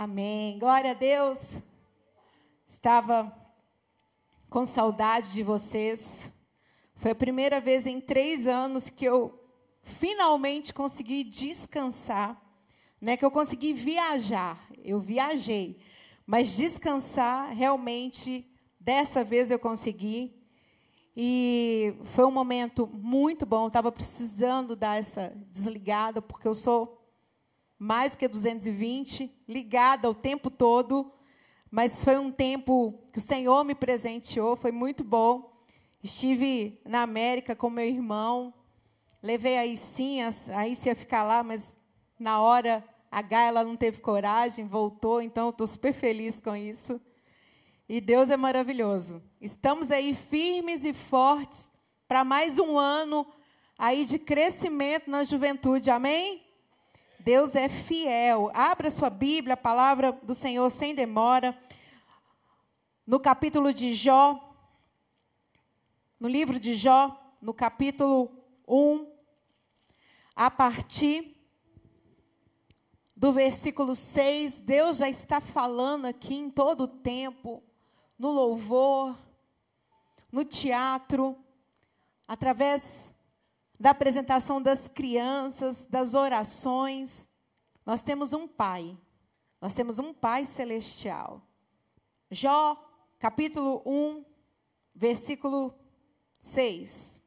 Amém. Glória a Deus. Estava com saudade de vocês. Foi a primeira vez em três anos que eu finalmente consegui descansar, né? Que eu consegui viajar. Eu viajei, mas descansar realmente dessa vez eu consegui. E foi um momento muito bom. Estava precisando dar essa desligada porque eu sou mais que 220, ligada o tempo todo. Mas foi um tempo que o Senhor me presenteou, foi muito bom. Estive na América com meu irmão, levei a Icinha, a ia ficar lá, mas na hora a Gaia não teve coragem, voltou, então estou super feliz com isso. E Deus é maravilhoso. Estamos aí firmes e fortes para mais um ano aí de crescimento na juventude. Amém? Deus é fiel. Abra sua Bíblia, a palavra do Senhor sem demora. No capítulo de Jó, no livro de Jó, no capítulo 1, a partir do versículo 6, Deus já está falando aqui em todo o tempo, no louvor, no teatro, através da apresentação das crianças, das orações. Nós temos um Pai. Nós temos um Pai celestial. Jó, capítulo 1, versículo 6.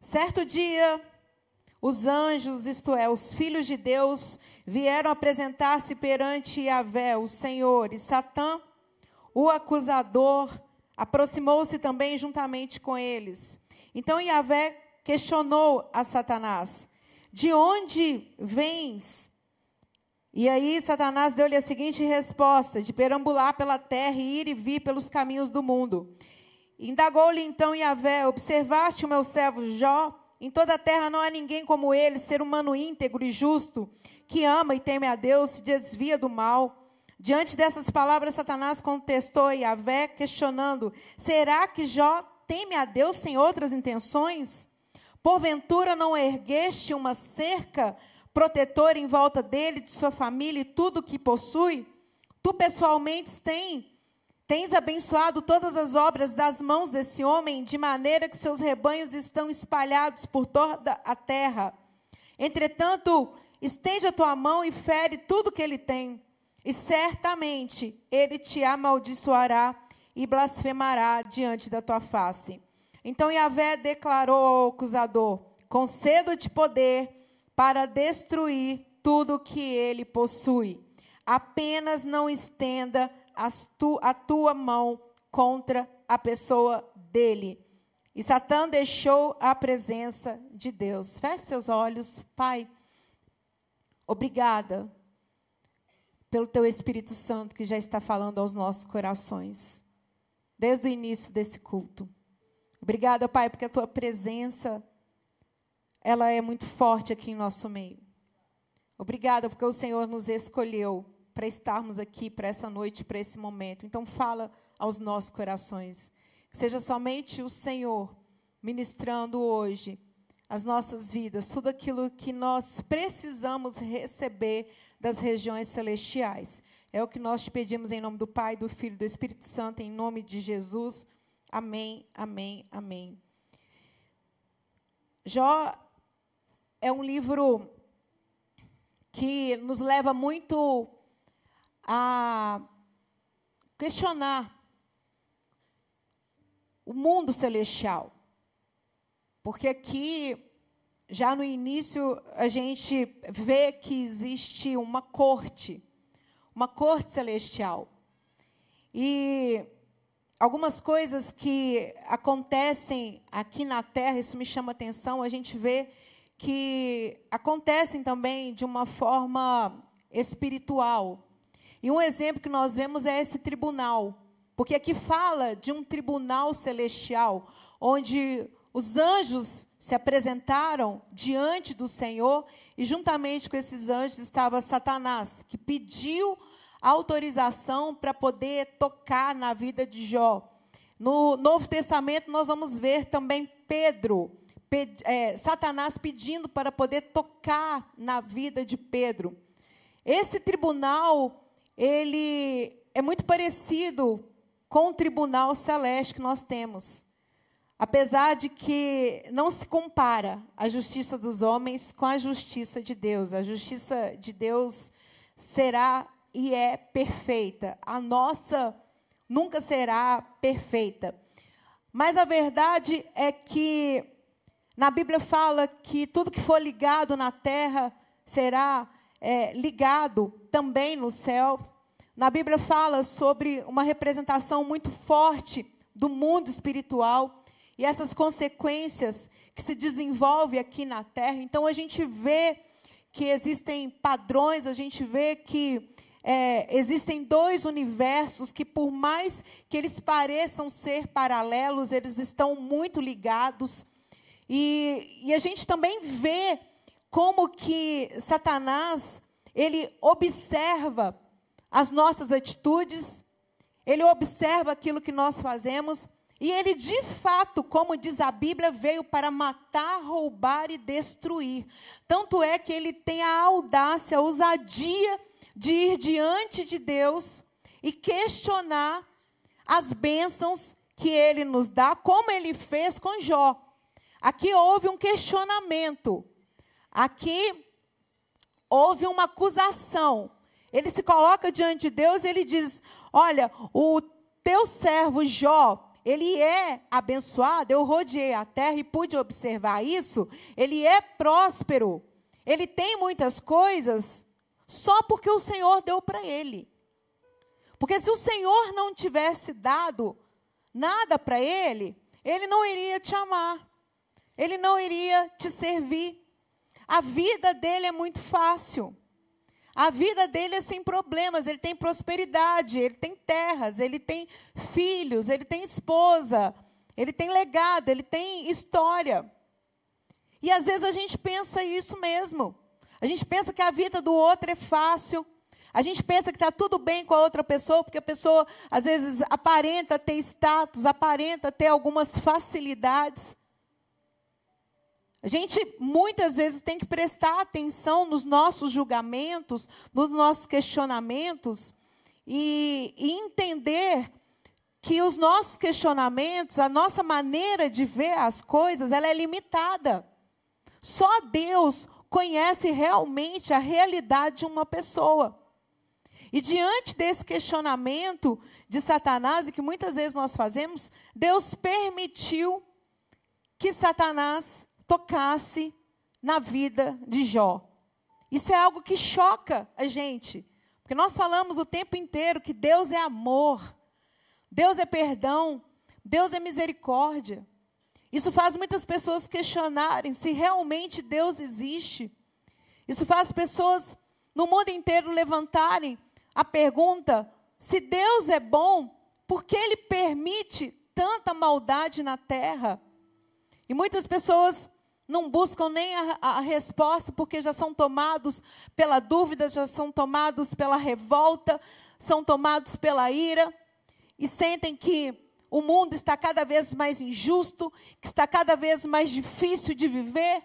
Certo dia, os anjos, isto é, os filhos de Deus, vieram apresentar-se perante Yahvé, o Senhor, e Satã, o acusador, aproximou-se também juntamente com eles. Então Yahvé questionou a Satanás: De onde vens? E aí Satanás deu-lhe a seguinte resposta: de perambular pela terra e ir e vir pelos caminhos do mundo. Indagou-lhe então Yahvé: Observaste o meu servo Jó? Em toda a terra não há ninguém como ele, ser humano íntegro e justo, que ama e teme a Deus, se desvia do mal. Diante dessas palavras, Satanás contestou Yahvé, questionando: Será que Jó teme a Deus sem outras intenções? Porventura não ergueste uma cerca protetora em volta dele, de sua família e tudo o que possui? Tu pessoalmente tens, tens abençoado todas as obras das mãos desse homem, de maneira que seus rebanhos estão espalhados por toda a terra. Entretanto, estende a tua mão e fere tudo que ele tem, e certamente ele te amaldiçoará e blasfemará diante da tua face. Então Yahvé declarou ao acusador: concedo-te poder para destruir tudo que ele possui. Apenas não estenda tu, a tua mão contra a pessoa dele. E Satã deixou a presença de Deus. Feche seus olhos, Pai. Obrigada pelo teu Espírito Santo que já está falando aos nossos corações, desde o início desse culto. Obrigada, Pai, porque a tua presença ela é muito forte aqui em nosso meio. Obrigada porque o Senhor nos escolheu para estarmos aqui para essa noite, para esse momento. Então fala aos nossos corações. Que seja somente o Senhor ministrando hoje as nossas vidas, tudo aquilo que nós precisamos receber das regiões celestiais. É o que nós te pedimos em nome do Pai, do Filho e do Espírito Santo, em nome de Jesus. Amém, amém, amém. Jó é um livro que nos leva muito a questionar o mundo celestial. Porque aqui, já no início, a gente vê que existe uma corte, uma corte celestial. E algumas coisas que acontecem aqui na Terra, isso me chama atenção, a gente vê que acontecem também de uma forma espiritual. E um exemplo que nós vemos é esse tribunal, porque aqui fala de um tribunal celestial, onde os anjos se apresentaram diante do Senhor, e juntamente com esses anjos estava Satanás, que pediu autorização para poder tocar na vida de Jó. No Novo Testamento, nós vamos ver também Pedro, é, Satanás pedindo para poder tocar na vida de Pedro. Esse tribunal, ele é muito parecido com o tribunal celeste que nós temos. Apesar de que não se compara a justiça dos homens com a justiça de Deus. A justiça de Deus será e é perfeita. A nossa nunca será perfeita. Mas a verdade é que na Bíblia fala que tudo que for ligado na terra será é, ligado também no céu. Na Bíblia fala sobre uma representação muito forte do mundo espiritual e essas consequências que se desenvolvem aqui na terra. Então a gente vê que existem padrões, a gente vê que é, existem dois universos que, por mais que eles pareçam ser paralelos, eles estão muito ligados. E, e a gente também vê como que Satanás ele observa as nossas atitudes, ele observa aquilo que nós fazemos, e ele de fato, como diz a Bíblia, veio para matar, roubar e destruir. Tanto é que ele tem a audácia, a ousadia de ir diante de Deus e questionar as bênçãos que ele nos dá, como ele fez com Jó. Aqui houve um questionamento. Aqui houve uma acusação. Ele se coloca diante de Deus ele diz: Olha, o teu servo Jó, ele é abençoado. Eu rodeei a terra e pude observar isso. Ele é próspero. Ele tem muitas coisas só porque o Senhor deu para ele. Porque se o Senhor não tivesse dado nada para ele, ele não iria te amar. Ele não iria te servir. A vida dele é muito fácil. A vida dele é sem problemas, ele tem prosperidade, ele tem terras, ele tem filhos, ele tem esposa, ele tem legado, ele tem história. E às vezes a gente pensa isso mesmo. A gente pensa que a vida do outro é fácil. A gente pensa que está tudo bem com a outra pessoa, porque a pessoa, às vezes, aparenta ter status, aparenta ter algumas facilidades. A gente, muitas vezes, tem que prestar atenção nos nossos julgamentos, nos nossos questionamentos, e, e entender que os nossos questionamentos, a nossa maneira de ver as coisas, ela é limitada. Só Deus conhece realmente a realidade de uma pessoa. E diante desse questionamento de Satanás, e que muitas vezes nós fazemos, Deus permitiu que Satanás tocasse na vida de Jó. Isso é algo que choca a gente, porque nós falamos o tempo inteiro que Deus é amor, Deus é perdão, Deus é misericórdia. Isso faz muitas pessoas questionarem se realmente Deus existe. Isso faz pessoas no mundo inteiro levantarem a pergunta: se Deus é bom, por que Ele permite tanta maldade na terra? E muitas pessoas não buscam nem a, a, resposta porque já são tomados pela dúvida, já são tomados pela revolta, são tomados pela ira e sentem que o mundo está cada vez mais injusto, que está cada vez mais difícil de viver,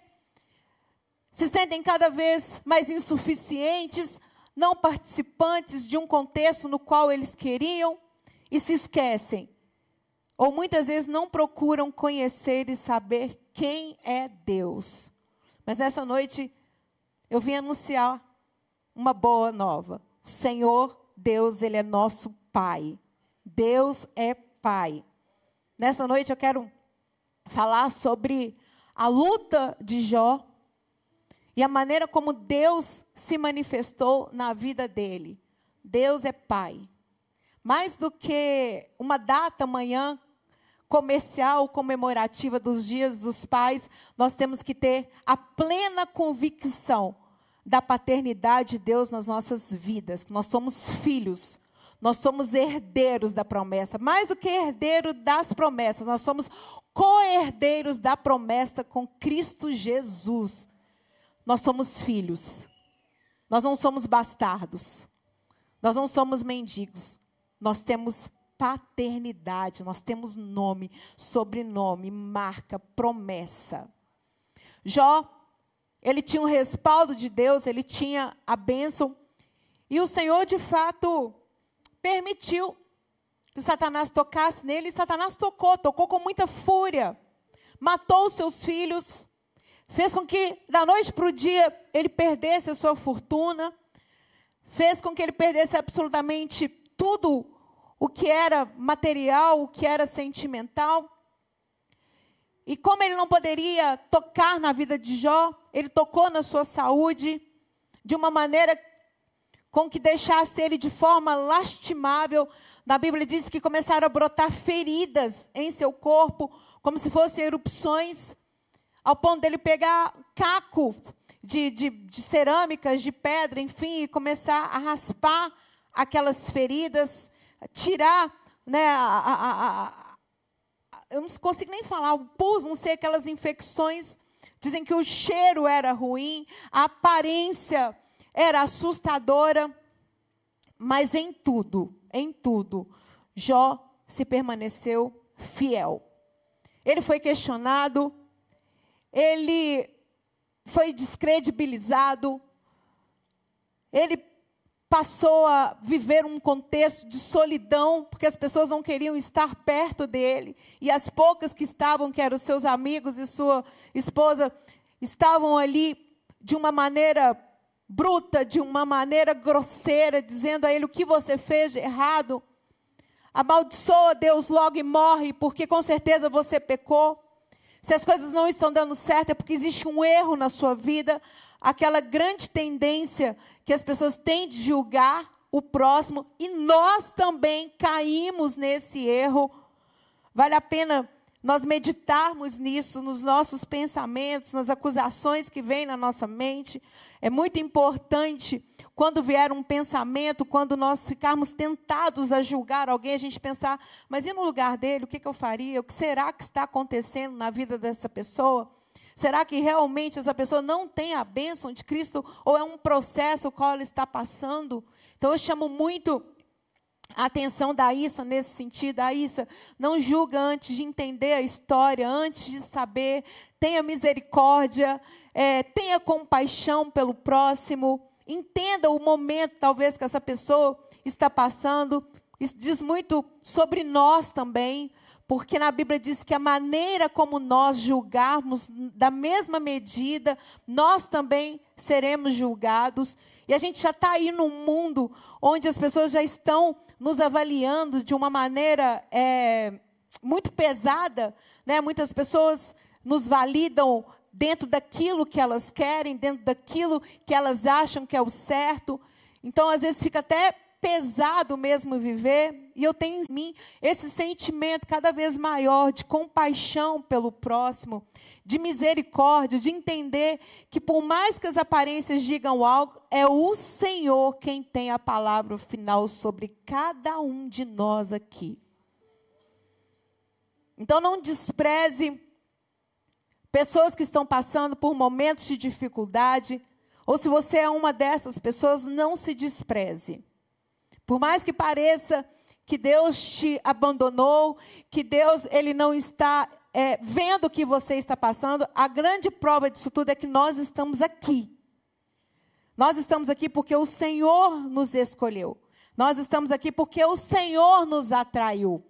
se sentem cada vez mais insuficientes, não participantes de um contexto no qual eles queriam e se esquecem. Ou muitas vezes não procuram conhecer e saber quem é Deus. Mas nessa noite eu vim anunciar uma boa nova. O Senhor Deus, ele é nosso Pai. Deus é Pai. Nessa noite eu quero falar sobre a luta de Jó e a maneira como Deus se manifestou na vida dele. Deus é Pai. Mais do que uma data amanhã comercial comemorativa dos dias dos pais, nós temos que ter a plena convicção da paternidade de Deus nas nossas vidas, que nós somos filhos nós somos herdeiros da promessa, mais do que herdeiro das promessas, nós somos co-herdeiros da promessa com Cristo Jesus. Nós somos filhos. Nós não somos bastardos. Nós não somos mendigos. Nós temos paternidade, nós temos nome, sobrenome, marca, promessa. Jó, ele tinha um respaldo de Deus, ele tinha a bênção E o Senhor, de fato, permitiu que Satanás tocasse nele, e Satanás tocou, tocou com muita fúria, matou seus filhos, fez com que, da noite para o dia, ele perdesse a sua fortuna, fez com que ele perdesse absolutamente tudo o que era material, o que era sentimental. E como ele não poderia tocar na vida de Jó, ele tocou na sua saúde de uma maneira com que deixasse ele de forma lastimável. Na Bíblia diz que começaram a brotar feridas em seu corpo, como se fossem erupções, ao ponto dele pegar caco de, de, de cerâmicas, de pedra, enfim, e começar a raspar aquelas feridas, tirar, né, a, a, a, eu não consigo nem falar, o pus, não sei, aquelas infecções. Dizem que o cheiro era ruim, a aparência era assustadora, mas em tudo, em tudo, Jó se permaneceu fiel. Ele foi questionado, ele foi descredibilizado, ele passou a viver um contexto de solidão, porque as pessoas não queriam estar perto dele, e as poucas que estavam, que eram seus amigos e sua esposa, estavam ali de uma maneira bruta, de uma maneira grosseira, dizendo a ele o que você fez de errado. Amaldiçoa Deus logo e morre, porque com certeza você pecou. Se as coisas não estão dando certo, é porque existe um erro na sua vida, aquela grande tendência que as pessoas têm de julgar o próximo, e nós também caímos nesse erro. Vale a pena nós meditarmos nisso, nos nossos pensamentos, nas acusações que vêm na nossa mente. É muito importante, quando vier um pensamento, quando nós ficarmos tentados a julgar alguém, a gente pensar, mas e no lugar dele, o que, eu faria? O que será que está acontecendo na vida dessa pessoa? Será que realmente essa pessoa não tem a bênção de Cristo ou é um processo o qual ela está passando? Então eu chamo muito atenção da Issa nesse sentido. A Issa não julga antes de entender a história, antes de saber. Tenha misericórdia, é, tenha compaixão pelo próximo. Entenda o momento, talvez, que essa pessoa está passando. Isso diz muito sobre nós também, porque na Bíblia diz que a maneira como nós julgarmos, da mesma medida, nós também seremos julgados. E a gente já está aí num mundo onde as pessoas já estão nos avaliando de uma maneira é, muito pesada. Né? Muitas pessoas nos validam dentro daquilo que elas querem, dentro daquilo que elas acham que é o certo. Então, às vezes, fica até pesado mesmo viver, e eu tenho em mim esse sentimento cada vez maior de compaixão pelo próximo, de misericórdia, de entender que por mais que as aparências digam algo, é o Senhor quem tem a palavra final sobre cada um de nós aqui. Então não despreze pessoas que estão passando por momentos de dificuldade, ou se você é uma dessas pessoas, não se despreze. Por mais que pareça que Deus te abandonou, que Deus ele não está é, vendo o que você está passando, a grande prova disso tudo é que nós estamos aqui. Nós estamos aqui porque o Senhor nos escolheu. Nós estamos aqui porque o Senhor nos atraiu.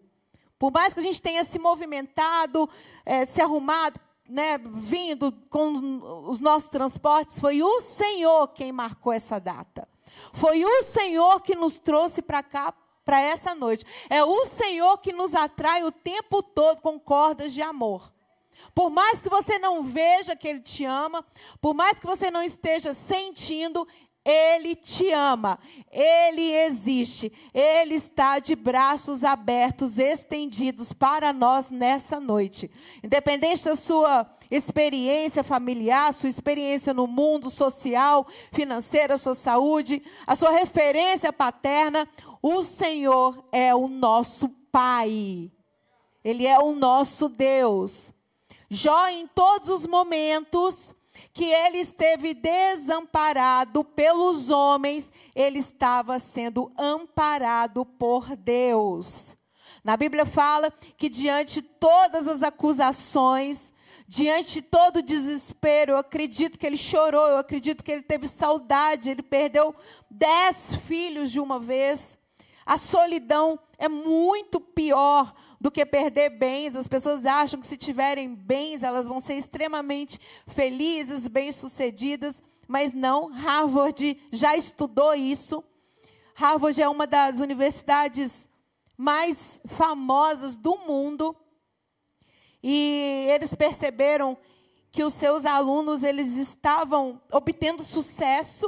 Por mais que a gente tenha se movimentado, é, se arrumado, né, vindo com os nossos transportes, foi o Senhor quem marcou essa data. Foi o Senhor que nos trouxe para cá, para essa noite. É o Senhor que nos atrai o tempo todo com cordas de amor. Por mais que você não veja que Ele te ama, por mais que você não esteja sentindo, ele te ama, Ele existe, Ele está de braços abertos, estendidos para nós nessa noite. Independente da sua experiência familiar, sua experiência no mundo social, financeira, sua saúde, a sua referência paterna, o Senhor é o nosso Pai. Ele é o nosso Deus. Jó, em todos os momentos, que ele esteve desamparado pelos homens, ele estava sendo amparado por Deus. Na Bíblia fala que diante de todas as acusações, Diante de todo o desespero, eu acredito que ele chorou, eu acredito que ele teve saudade, ele perdeu dez filhos de uma vez. A solidão é muito pior do que perder bens. As pessoas acham que se tiverem bens, elas vão ser extremamente felizes, bem-sucedidas, mas não. Harvard já estudou isso. Harvard é uma das universidades mais famosas do mundo. E eles perceberam que os seus alunos eles estavam obtendo sucesso,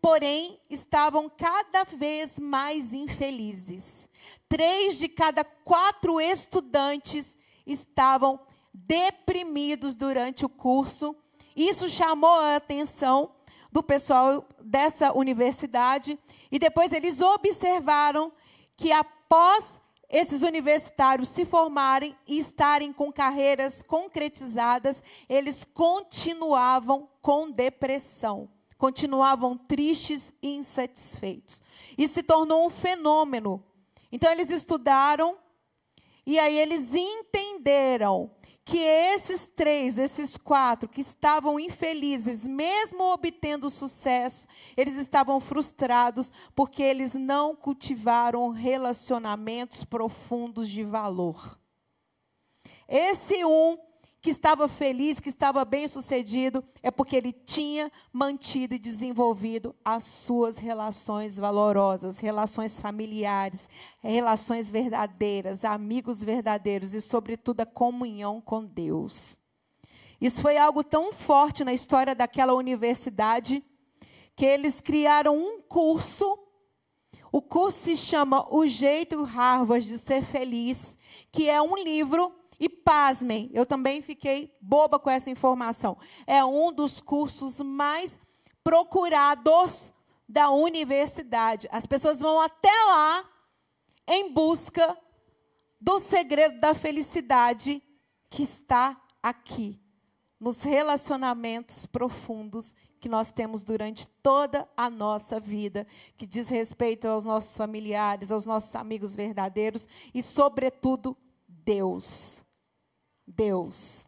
porém estavam cada vez mais infelizes. Três de cada quatro estudantes estavam deprimidos durante o curso. Isso chamou a atenção do pessoal dessa universidade e depois eles observaram que após esses universitários se formarem e estarem com carreiras concretizadas, eles continuavam com depressão, continuavam tristes e insatisfeitos. E se tornou um fenômeno. Então eles estudaram e aí eles entenderam que esses três, esses quatro que estavam infelizes, mesmo obtendo sucesso, eles estavam frustrados porque eles não cultivaram relacionamentos profundos de valor. Esse um que estava feliz, que estava bem sucedido, é porque ele tinha mantido e desenvolvido as suas relações valorosas, relações familiares, relações verdadeiras, amigos verdadeiros e, sobretudo, a comunhão com Deus. Isso foi algo tão forte na história daquela universidade que eles criaram um curso. O curso se chama O Jeito Harvard de Ser Feliz, que é um livro e pasmem, eu também fiquei boba com essa informação. É um dos cursos mais procurados da universidade. As pessoas vão até lá em busca do segredo da felicidade que está aqui, nos relacionamentos profundos que nós temos durante toda a nossa vida, que diz respeito aos nossos familiares, aos nossos amigos verdadeiros e, sobretudo, Deus. Deus.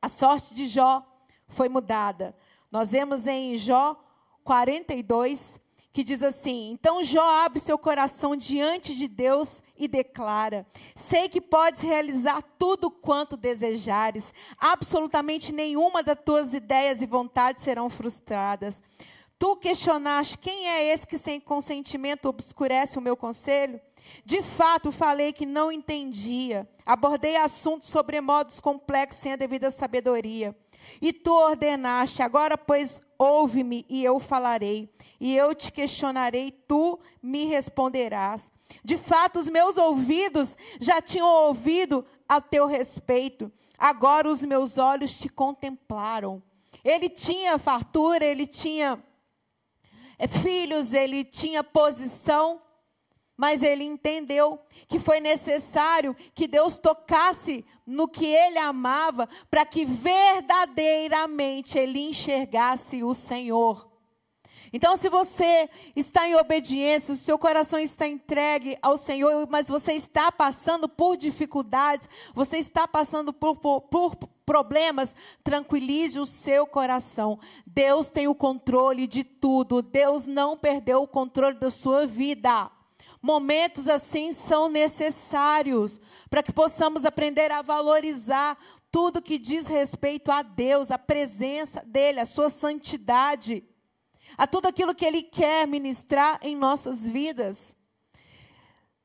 A sorte de Jó foi mudada. Nós vemos em Jó 42 que diz assim: Então Jó abre seu coração diante de Deus e declara: Sei que podes realizar tudo quanto desejares, absolutamente nenhuma das tuas ideias e vontades serão frustradas. Tu questionaste quem é esse que sem consentimento obscurece o meu conselho? De fato, falei que não entendia. Abordei assuntos sobre modos complexos sem a devida sabedoria. E tu ordenaste, agora, pois, ouve-me e eu falarei. E eu te questionarei, tu me responderás. De fato, os meus ouvidos já tinham ouvido a teu respeito. Agora os meus olhos te contemplaram. Ele tinha fartura, ele tinha eh, filhos, ele tinha posição, mas ele entendeu que foi necessário que Deus tocasse no que ele amava para que verdadeiramente ele enxergasse o Senhor. Então, se você está em obediência, o seu coração está entregue ao Senhor, mas você está passando por dificuldades, você está passando por, por, por problemas, tranquilize o seu coração. Deus tem o controle de tudo. Deus não perdeu o controle da sua vida. Momentos assim são necessários para que possamos aprender a valorizar tudo que diz respeito a Deus, a presença dEle, a Sua santidade, a tudo aquilo que Ele quer ministrar em nossas vidas.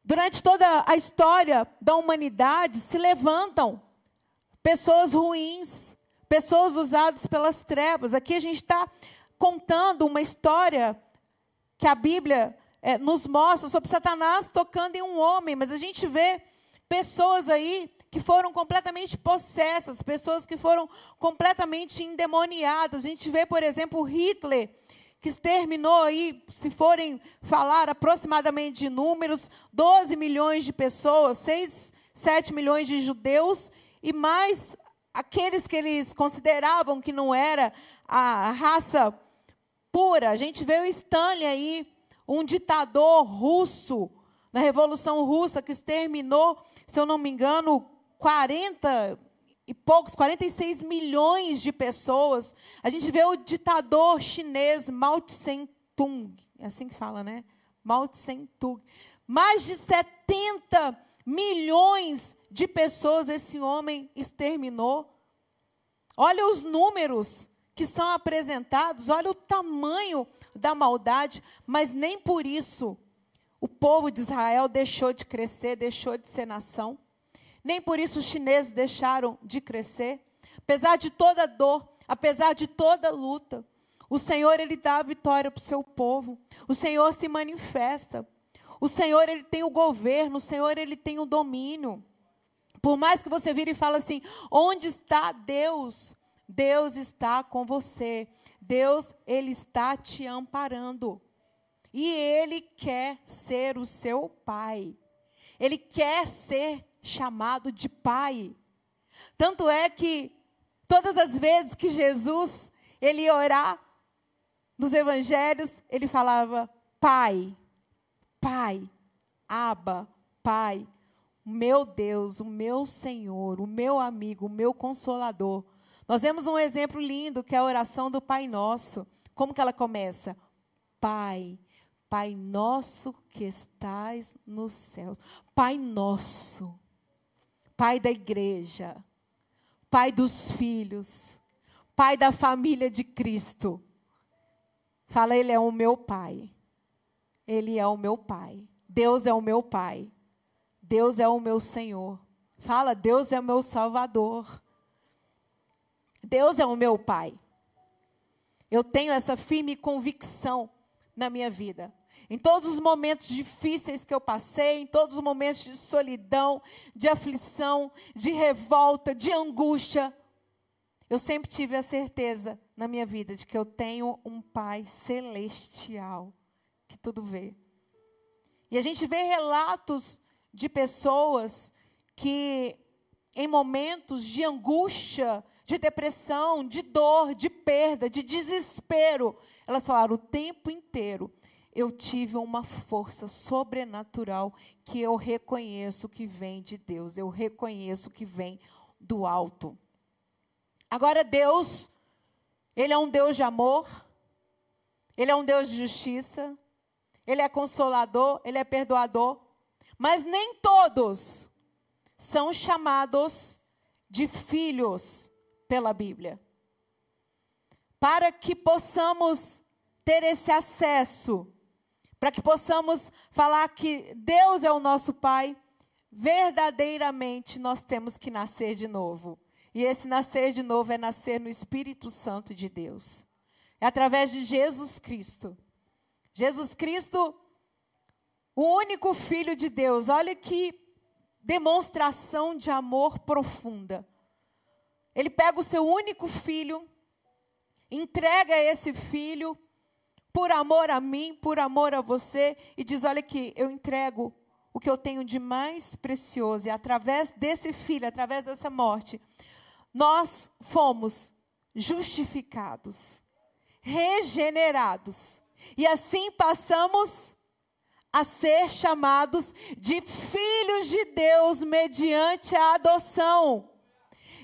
Durante toda a história da humanidade se levantam pessoas ruins, pessoas usadas pelas trevas. Aqui a gente está contando uma história que a Bíblia é, nos mostra sobre Satanás tocando em um homem, mas a gente vê pessoas aí que foram completamente possessas, pessoas que foram completamente endemoniadas. A gente vê, por exemplo, Hitler, que exterminou aí, se forem falar aproximadamente de números, 12 milhões de pessoas, 6, 7 milhões de judeus e mais aqueles que eles consideravam que não era a raça pura. A gente vê o Stanley aí, um ditador russo, na Revolução Russa, que exterminou, se eu não me engano, 40 e poucos, 46 milhões de pessoas. A gente vê o ditador chinês Mao Tse-tung, é assim que fala, né? Mao Tse-tung. Mais de 70 milhões de pessoas esse homem exterminou. Olha os números que são apresentados, olha o tamanho da maldade, mas nem por isso o povo de Israel deixou de crescer, deixou de ser nação. Nem por isso os chineses deixaram de crescer. Apesar de toda dor, apesar de toda luta, o Senhor ele dá a vitória para o seu povo. O Senhor se manifesta. O Senhor ele tem o governo, o Senhor ele tem o domínio. Por mais que você vire e fale assim: "Onde está Deus?" Deus está com você. Deus ele está te amparando. E ele quer ser o seu pai. Ele quer ser chamado de pai. Tanto é que todas as vezes que Jesus ele ia orar nos evangelhos, ele falava: Pai, Pai, Aba, Pai, meu Deus, o meu Senhor, o meu amigo, o meu consolador. Nós vemos um exemplo lindo que é a oração do Pai Nosso. Como que ela começa? Pai, Pai nosso que estás nos céus. Pai nosso. Pai da igreja, Pai dos filhos, Pai da família de Cristo. Fala, Ele é o meu Pai. Ele é o meu Pai. Deus é o meu Pai. Deus é o meu Senhor. Fala, Deus é o meu Salvador. Deus é o meu Pai. Eu tenho essa firme convicção na minha vida. Em todos os momentos difíceis que eu passei, em todos os momentos de solidão, de aflição, de revolta, de angústia, eu sempre tive a certeza na minha vida de que eu tenho um Pai celestial que tudo vê. E a gente vê relatos de pessoas que, em momentos de angústia, de depressão, de dor, de perda, de desespero, elas falaram o tempo inteiro: eu tive uma força sobrenatural que eu reconheço que vem de Deus, eu reconheço que vem do alto. Agora, Deus, Ele é um Deus de amor, Ele é um Deus de justiça, Ele é consolador, Ele é perdoador, mas nem todos são chamados de filhos pela Bíblia. Para que possamos ter esse acesso para que possamos falar que Deus é o nosso Pai, verdadeiramente nós temos que nascer de novo. E esse nascer de novo é nascer no Espírito Santo de Deus. É através de Jesus Cristo. Jesus Cristo, o único Filho de Deus. Olha que demonstração de amor profunda. Ele pega o seu único filho, entrega esse filho por amor a mim, por amor a você, e diz: Olha aqui, eu entrego o que eu tenho de mais precioso, e através desse filho, através dessa morte, nós fomos justificados, regenerados, e assim passamos a ser chamados de filhos de Deus mediante a adoção.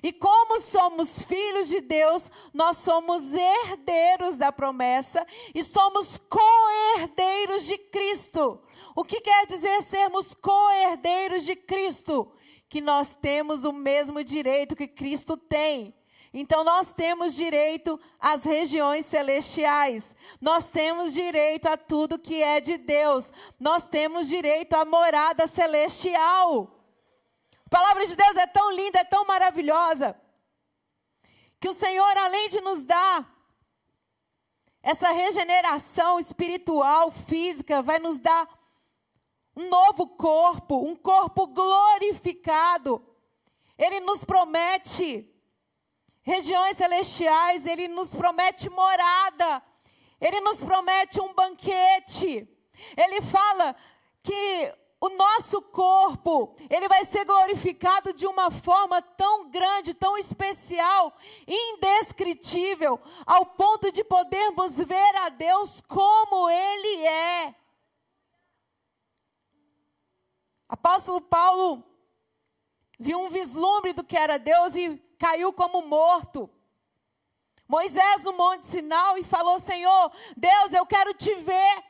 E como somos filhos de Deus, nós somos herdeiros da promessa e somos co-herdeiros de Cristo. O que quer dizer sermos co-herdeiros de Cristo? Que nós temos o mesmo direito que Cristo tem. Então, nós temos direito às regiões celestiais, nós temos direito a tudo que é de Deus, nós temos direito à morada celestial. A palavra de Deus é tão linda, é tão maravilhosa, que o Senhor, além de nos dar essa regeneração espiritual, física, vai nos dar um novo corpo, um corpo glorificado. Ele nos promete regiões celestiais, ele nos promete morada, ele nos promete um banquete. Ele fala que o nosso corpo, ele vai ser glorificado de uma forma tão grande, tão especial, indescritível, ao ponto de podermos ver a Deus como ele é. Apóstolo Paulo, viu um vislumbre do que era Deus e caiu como morto. Moisés no Monte Sinal e falou: Senhor, Deus, eu quero te ver.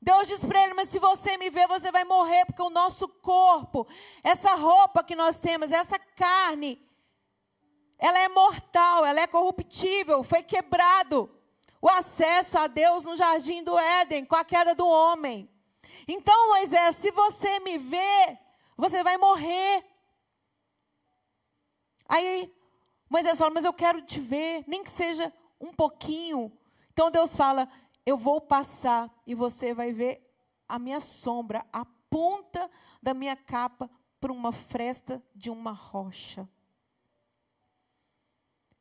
Deus diz para ele: Mas se você me ver, você vai morrer, porque o nosso corpo, essa roupa que nós temos, essa carne, ela é mortal, ela é corruptível, foi quebrado o acesso a Deus no jardim do Éden com a queda do homem. Então, Moisés, se você me ver, você vai morrer. Aí Moisés fala: Mas eu quero te ver, nem que seja um pouquinho. Então Deus fala: Eu vou passar e você vai ver a minha sombra, a ponta da minha capa, por uma fresta de uma rocha.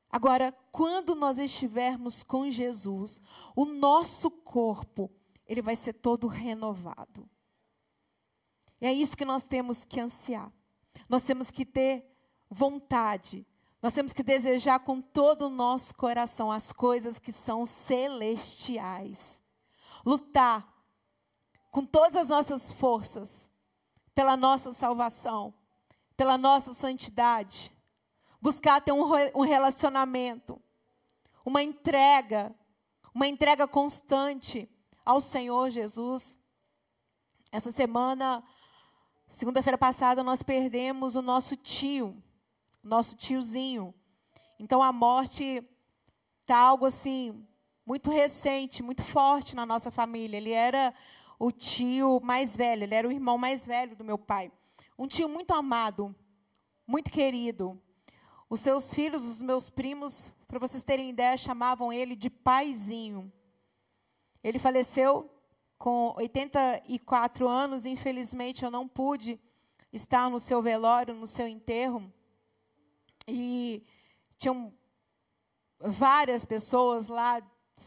Agora, quando nós estivermos com Jesus, o nosso corpo, ele vai ser todo renovado. E é isso que nós temos que ansiar. Nós temos que ter vontade. Nós temos que desejar com todo o nosso coração as coisas que são celestiais. Lutar com todas as nossas forças pela nossa salvação, pela nossa santidade buscar ter um, um relacionamento, uma entrega, uma entrega constante ao Senhor Jesus. Essa semana, segunda-feira passada, nós perdemos o nosso tio, nosso tiozinho. Então a morte está algo assim, muito recente, muito forte na nossa família. Ele era o tio mais velho, ele era o irmão mais velho do meu pai. Um tio muito amado, muito querido. Os seus filhos, os meus primos, para vocês terem ideia, chamavam ele de paizinho. Ele faleceu com 84 anos, infelizmente eu não pude estar no seu velório, no seu enterro. E tinham várias pessoas lá,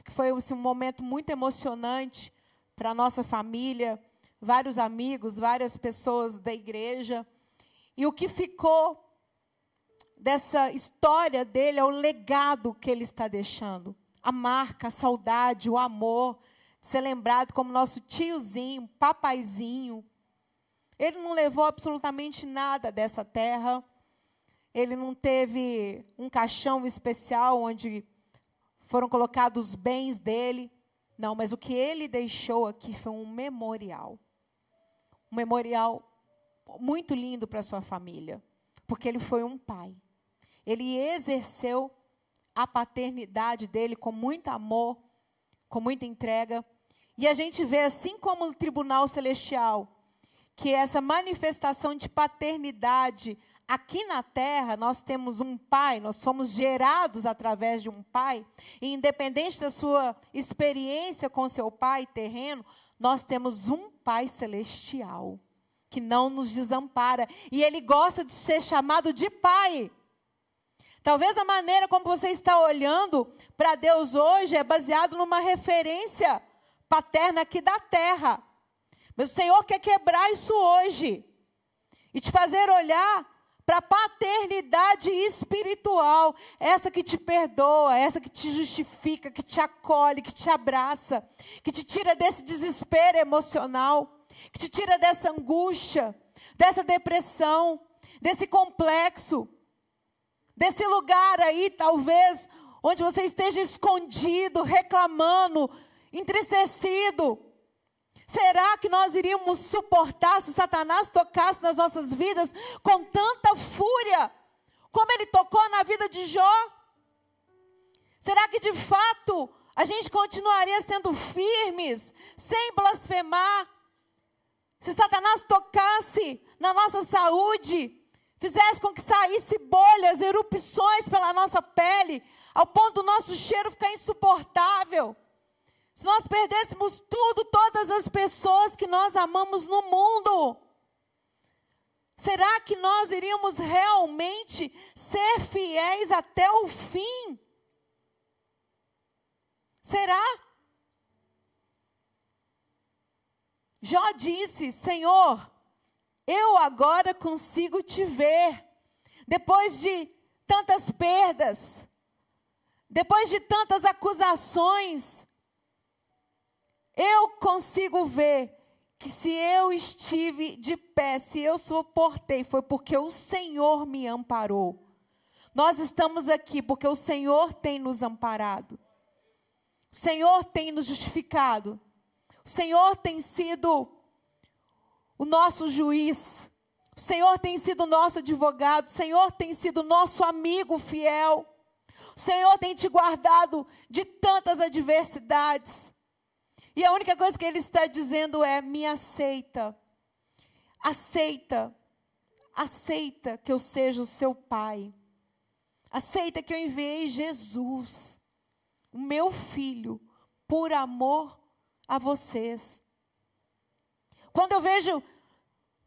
que foi assim, um momento muito emocionante para a nossa família, vários amigos, várias pessoas da igreja. E o que ficou dessa história dele é o legado que ele está deixando. A marca, a saudade, o amor, ser lembrado como nosso tiozinho, papaizinho. Ele não levou absolutamente nada dessa terra. Ele não teve um caixão especial onde foram colocados os bens dele. Não, mas o que ele deixou aqui foi um memorial. Um memorial muito lindo para sua família, porque ele foi um pai. Ele exerceu a paternidade dele com muito amor, com muita entrega. E a gente vê, assim como o tribunal celestial, que essa manifestação de paternidade aqui na terra, nós temos um pai, nós somos gerados através de um pai, e independente da sua experiência com seu pai terreno, nós temos um pai celestial que não nos desampara, e ele gosta de ser chamado de pai. Talvez a maneira como você está olhando para Deus hoje é baseado numa referência paterna aqui da terra. Mas o Senhor quer quebrar isso hoje e te fazer olhar para a paternidade espiritual, essa que te perdoa, essa que te justifica, que te acolhe, que te abraça, que te tira desse desespero emocional, que te tira dessa angústia, dessa depressão, desse complexo desse lugar aí, talvez, onde você esteja escondido, reclamando, entristecido. Será que nós iríamos suportar se Satanás tocasse nas nossas vidas com tanta fúria, como ele tocou na vida de Jó? Será que de fato a gente continuaria sendo firmes, sem blasfemar? Se Satanás tocasse na nossa saúde, fizesse com que saísse bolhas, erupções pela nossa pele, ao ponto do nosso cheiro ficar insuportável. Se nós perdêssemos tudo, todas as pessoas que nós amamos no mundo, será que nós iríamos realmente ser fiéis até o fim? Será? Jó disse: Senhor, eu agora consigo te ver. Depois de tantas perdas, depois de tantas acusações, eu consigo ver que se eu estive de pé, se eu suportei, foi porque o Senhor me amparou. Nós estamos aqui porque o Senhor tem nos amparado. O Senhor tem nos justificado. O Senhor tem sido o nosso juiz. O Senhor tem sido nosso advogado. O Senhor tem sido nosso amigo fiel. O Senhor tem te guardado de tantas adversidades. E a única coisa que ele está dizendo é: me aceita. Aceita. Aceita que eu seja o seu pai. Aceita que eu enviei Jesus, o meu filho, por amor a vocês. Quando eu vejo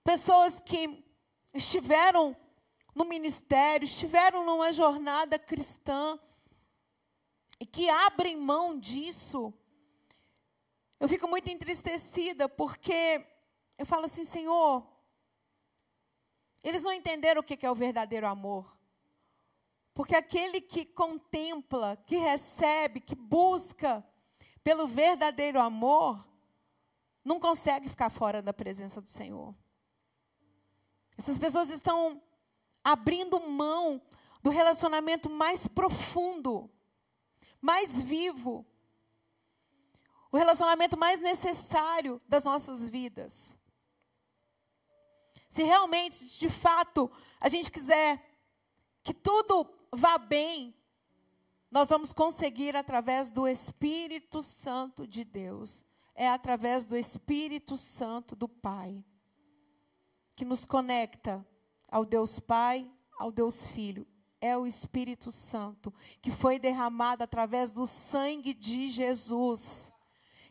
pessoas que estiveram no ministério, estiveram numa jornada cristã e que abrem mão disso, eu fico muito entristecida, porque eu falo assim, Senhor, eles não entenderam o que é o verdadeiro amor. Porque aquele que contempla, que recebe, que busca pelo verdadeiro amor, não consegue ficar fora da presença do Senhor. Essas pessoas estão abrindo mão do relacionamento mais profundo, mais vivo, o relacionamento mais necessário das nossas vidas. Se realmente, de fato, a gente quiser que tudo vá bem, nós vamos conseguir através do Espírito Santo de Deus. É através do Espírito Santo do Pai que nos conecta ao Deus Pai, ao Deus Filho. É o Espírito Santo que foi derramado através do sangue de Jesus.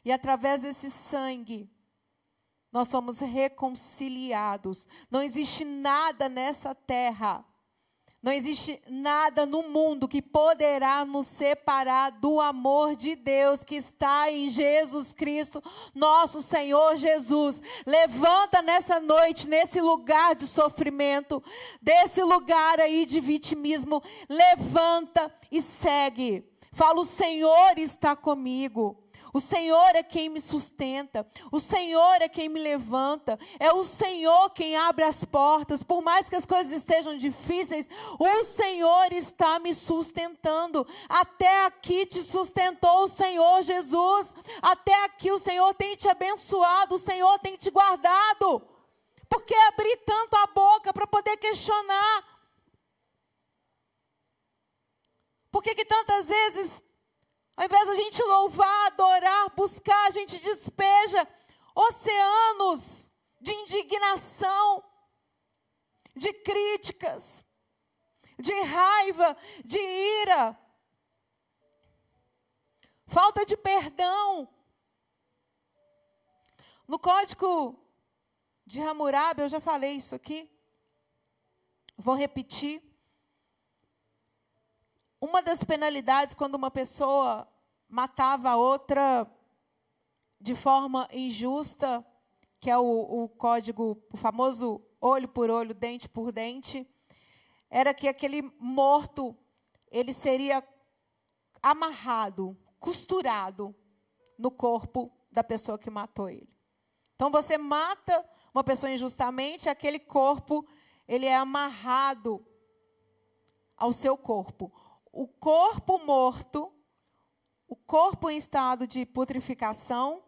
E através desse sangue, nós somos reconciliados. Não existe nada nessa terra, não existe nada no mundo que poderá nos separar do amor de Deus que está em Jesus Cristo, nosso Senhor Jesus. Levanta nessa noite, nesse lugar de sofrimento, desse lugar aí de vitimismo, levanta e segue. Fala: o Senhor está comigo. O Senhor é quem me sustenta, o Senhor é quem me levanta, é o Senhor quem abre as portas. Por mais que as coisas estejam difíceis, o Senhor está me sustentando. Até aqui te sustentou o Senhor Jesus. Até aqui o Senhor tem te abençoado, o Senhor tem te guardado. Por que abrir tanto a boca para poder questionar? Por que, que tantas vezes ao invés da gente louvar, adorar, buscar, a gente despeja oceanos de indignação, de críticas, de raiva, de ira, falta de perdão. No código de Hammurabi, eu já falei isso aqui, vou repetir. Uma das penalidades quando uma pessoa matava a outra de forma injusta, que é o, o código, o famoso olho por olho, dente por dente, era que aquele morto ele seria amarrado, costurado no corpo da pessoa que matou ele. Então você mata uma pessoa injustamente, aquele corpo ele é amarrado ao seu corpo o corpo morto, o corpo em estado de putrificação,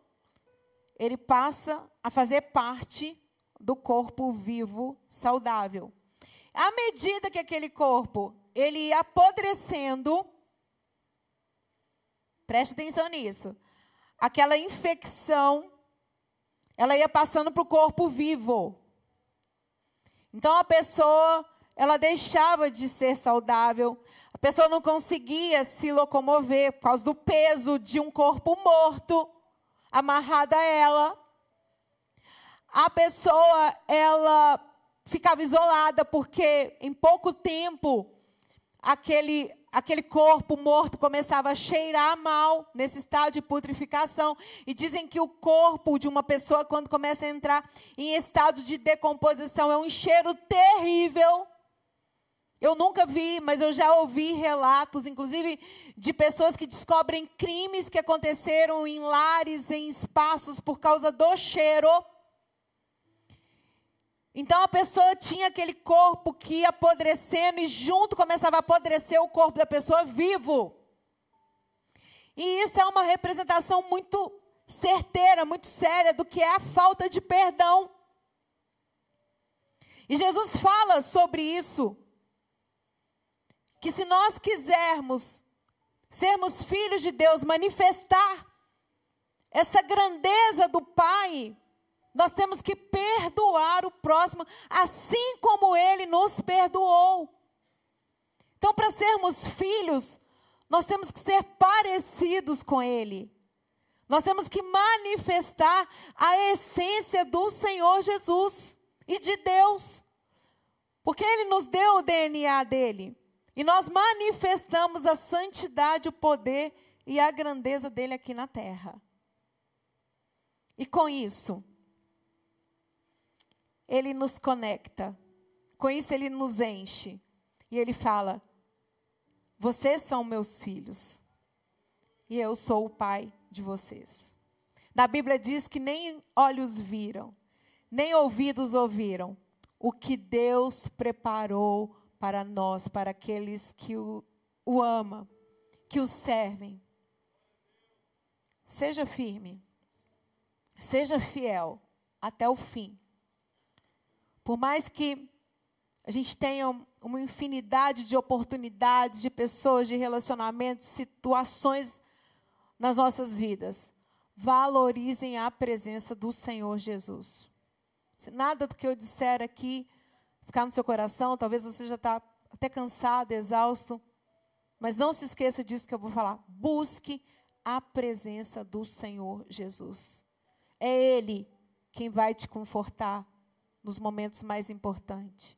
ele passa a fazer parte do corpo vivo saudável. À medida que aquele corpo ele ia apodrecendo, preste atenção nisso, aquela infecção, ela ia passando para o corpo vivo. Então a pessoa, ela deixava de ser saudável, a pessoa não conseguia se locomover por causa do peso de um corpo morto amarrado a ela. A pessoa, ela ficava isolada porque em pouco tempo aquele aquele corpo morto começava a cheirar mal nesse estado de putrificação e dizem que o corpo de uma pessoa quando começa a entrar em estado de decomposição é um cheiro terrível eu nunca vi, mas eu já ouvi relatos, inclusive de pessoas que descobrem crimes que aconteceram em lares, em espaços, por causa do cheiro. Então a pessoa tinha aquele corpo que ia apodrecendo e junto começava a apodrecer o corpo da pessoa vivo. E isso é uma representação muito certeira, muito séria do que é a falta de perdão. E Jesus fala sobre isso. Que se nós quisermos sermos filhos de Deus, manifestar essa grandeza do Pai, nós temos que perdoar o próximo, assim como ele nos perdoou. Então, para sermos filhos, nós temos que ser parecidos com ele. Nós temos que manifestar a essência do Senhor Jesus e de Deus. Porque ele nos deu o DNA dele. E nós manifestamos a santidade, o poder e a grandeza dele aqui na terra. E com isso, ele nos conecta. Com isso, ele nos enche. E ele fala: Vocês são meus filhos. E eu sou o pai de vocês. Na Bíblia diz que nem olhos viram, nem ouvidos ouviram o que Deus preparou para nós, para aqueles que o, o amam, que o servem. Seja firme, seja fiel até o fim. Por mais que a gente tenha uma infinidade de oportunidades, de pessoas, de relacionamentos, situações nas nossas vidas, valorizem a presença do Senhor Jesus. Se nada do que eu disser aqui ficar no seu coração, talvez você já está até cansado, exausto, mas não se esqueça disso que eu vou falar. Busque a presença do Senhor Jesus. É Ele quem vai te confortar nos momentos mais importantes.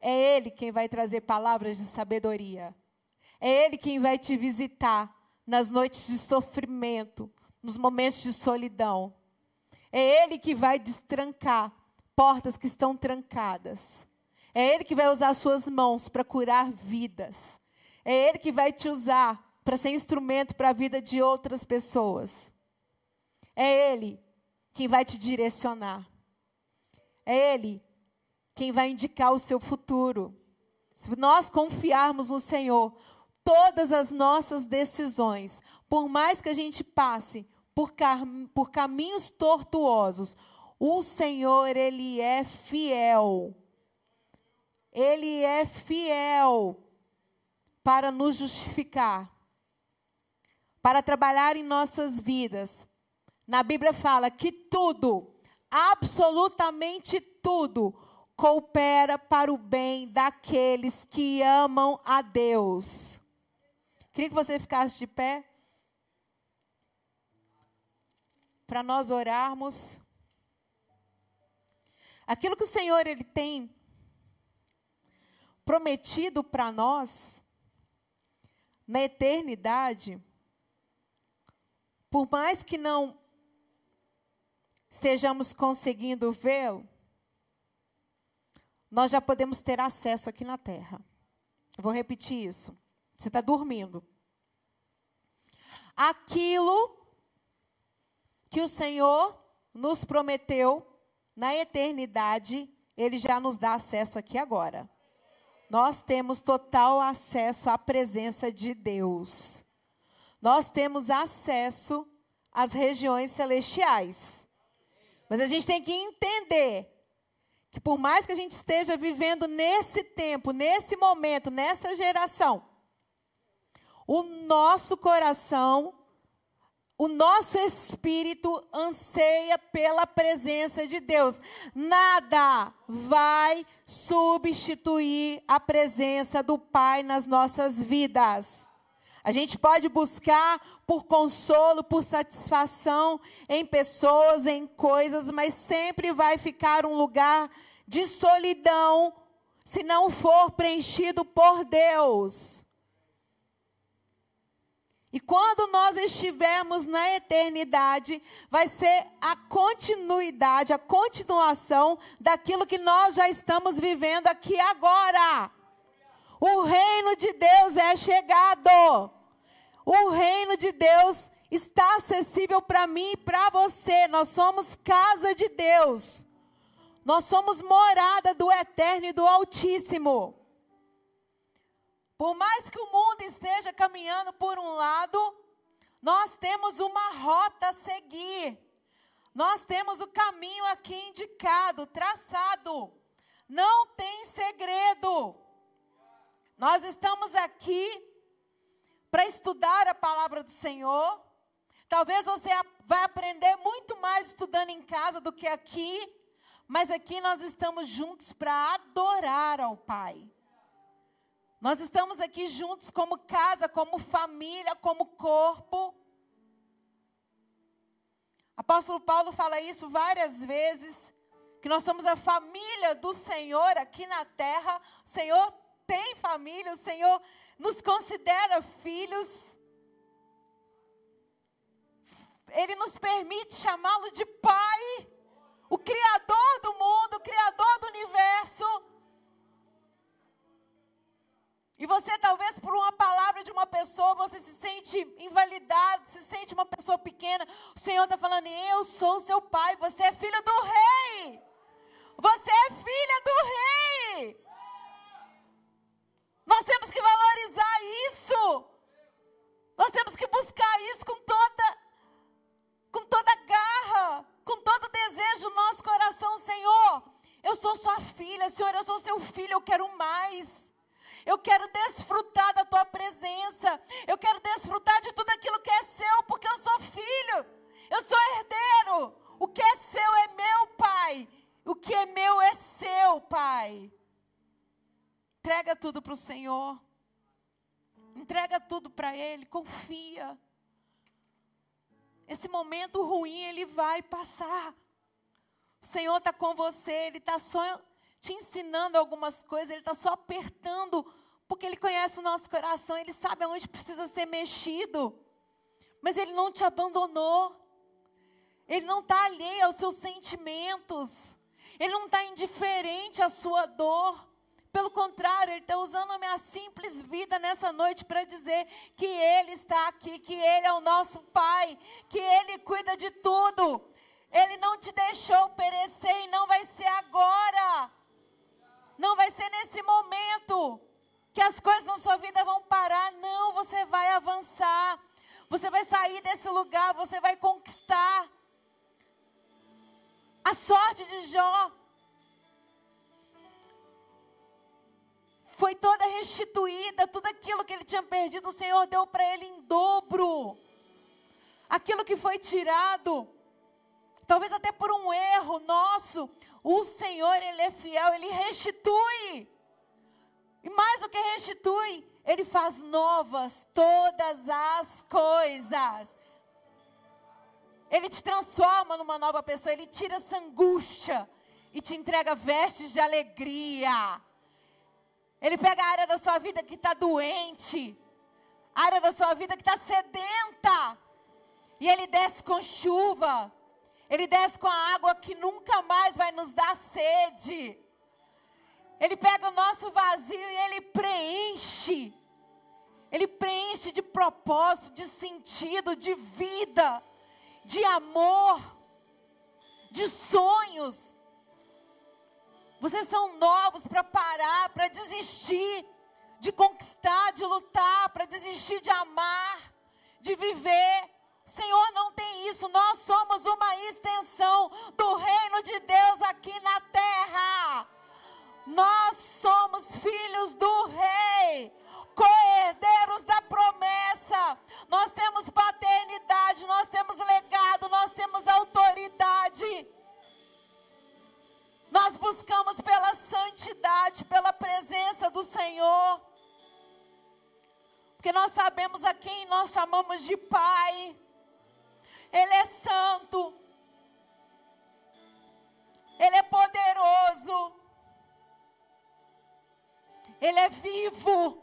É Ele quem vai trazer palavras de sabedoria. É Ele quem vai te visitar nas noites de sofrimento, nos momentos de solidão. É Ele que vai destrancar portas que estão trancadas. É Ele que vai usar suas mãos para curar vidas. É Ele que vai te usar para ser instrumento para a vida de outras pessoas. É Ele quem vai te direcionar. É Ele quem vai indicar o seu futuro. Se nós confiarmos no Senhor, todas as nossas decisões, por mais que a gente passe por, por caminhos tortuosos, o Senhor, Ele é fiel. Ele é fiel para nos justificar, para trabalhar em nossas vidas. Na Bíblia fala que tudo, absolutamente tudo, coopera para o bem daqueles que amam a Deus. Queria que você ficasse de pé. Para nós orarmos. Aquilo que o Senhor ele tem prometido para nós na eternidade, por mais que não estejamos conseguindo vê-lo, nós já podemos ter acesso aqui na terra. Eu vou repetir isso. Você está dormindo. Aquilo que o Senhor nos prometeu na eternidade, Ele já nos dá acesso aqui agora. Nós temos total acesso à presença de Deus. Nós temos acesso às regiões celestiais. Mas a gente tem que entender que por mais que a gente esteja vivendo nesse tempo, nesse momento, nessa geração, o nosso coração, o nosso espírito anseia pela presença de Deus. Nada vai substituir a presença do Pai nas nossas vidas. A gente pode buscar por consolo, por satisfação em pessoas, em coisas, mas sempre vai ficar um lugar de solidão se não for preenchido por Deus. E quando nós estivermos na eternidade, vai ser a continuidade, a continuação daquilo que nós já estamos vivendo aqui agora. O reino de Deus é chegado. O reino de Deus está acessível para mim e para você. Nós somos casa de Deus. Nós somos morada do Eterno e do Altíssimo. Por mais que o mundo esteja caminhando por um lado, nós temos uma rota a seguir. Nós temos o caminho aqui indicado, traçado. Não tem segredo. Nós estamos aqui para estudar a palavra do Senhor. Talvez você vai aprender muito mais estudando em casa do que aqui, mas aqui nós estamos juntos para adorar ao Pai. Nós estamos aqui juntos como casa, como família, como corpo. Apóstolo Paulo fala isso várias vezes, que nós somos a família do Senhor aqui na terra. O Senhor tem família, o Senhor nos considera filhos. Ele nos permite chamá-lo de Pai, o Criador do mundo, o Criador do universo. E você, talvez, por uma palavra de uma pessoa, você se sente invalidado, se sente uma pessoa pequena. O Senhor está falando: Eu sou seu pai, você é filho do rei. Você é filha do rei. Nós temos que valorizar isso. Nós temos que buscar isso com toda, com toda garra, com todo desejo no nosso coração, Senhor. Eu sou sua filha, Senhor, eu sou seu filho, eu quero mais. Eu quero desfrutar da tua presença. Eu quero desfrutar de tudo aquilo que é seu, porque eu sou filho. Eu sou herdeiro. O que é seu é meu, Pai. O que é meu é seu, Pai. Entrega tudo para o Senhor. Entrega tudo para Ele. Confia. Esse momento ruim, ele vai passar. O Senhor está com você, Ele está só te ensinando algumas coisas, Ele está só apertando, porque Ele conhece o nosso coração, Ele sabe aonde precisa ser mexido. Mas Ele não te abandonou. Ele não está alheio aos seus sentimentos. Ele não está indiferente à sua dor. Pelo contrário, Ele está usando a minha simples vida nessa noite para dizer que Ele está aqui, que Ele é o nosso Pai, que Ele cuida de tudo. Ele não te deixou perecer e não vai ser agora. Não vai ser nesse momento que as coisas na sua vida vão parar. Não, você vai avançar. Você vai sair desse lugar, você vai conquistar. A sorte de Jó foi toda restituída, tudo aquilo que ele tinha perdido, o Senhor deu para ele em dobro. Aquilo que foi tirado, talvez até por um erro nosso, o Senhor, Ele é fiel, Ele restitui. E mais do que restitui, Ele faz novas todas as coisas. Ele te transforma numa nova pessoa, Ele tira essa angústia e te entrega vestes de alegria. Ele pega a área da sua vida que está doente, a área da sua vida que está sedenta, e Ele desce com chuva ele desce com a água que nunca mais vai nos dar sede. Ele pega o nosso vazio e ele preenche. Ele preenche de propósito, de sentido, de vida, de amor, de sonhos. Vocês são novos para parar, para desistir de conquistar, de lutar, para desistir de amar, de viver. Senhor não tem isso, nós somos uma extensão do reino de Deus aqui na terra. Nós somos filhos do Rei, co-herdeiros da promessa. Nós temos paternidade, nós temos legado, nós temos autoridade. Nós buscamos pela santidade, pela presença do Senhor. Porque nós sabemos a quem nós chamamos de Pai. Ele é santo. Ele é poderoso. Ele é vivo.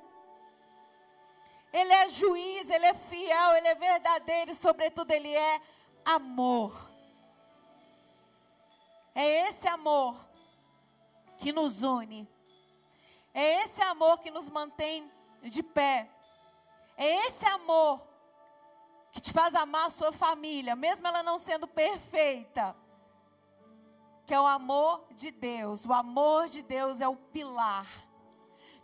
Ele é juiz, ele é fiel, ele é verdadeiro e, sobretudo, ele é amor. É esse amor que nos une. É esse amor que nos mantém de pé. É esse amor que te faz amar a sua família, mesmo ela não sendo perfeita. que é o amor de Deus. O amor de Deus é o pilar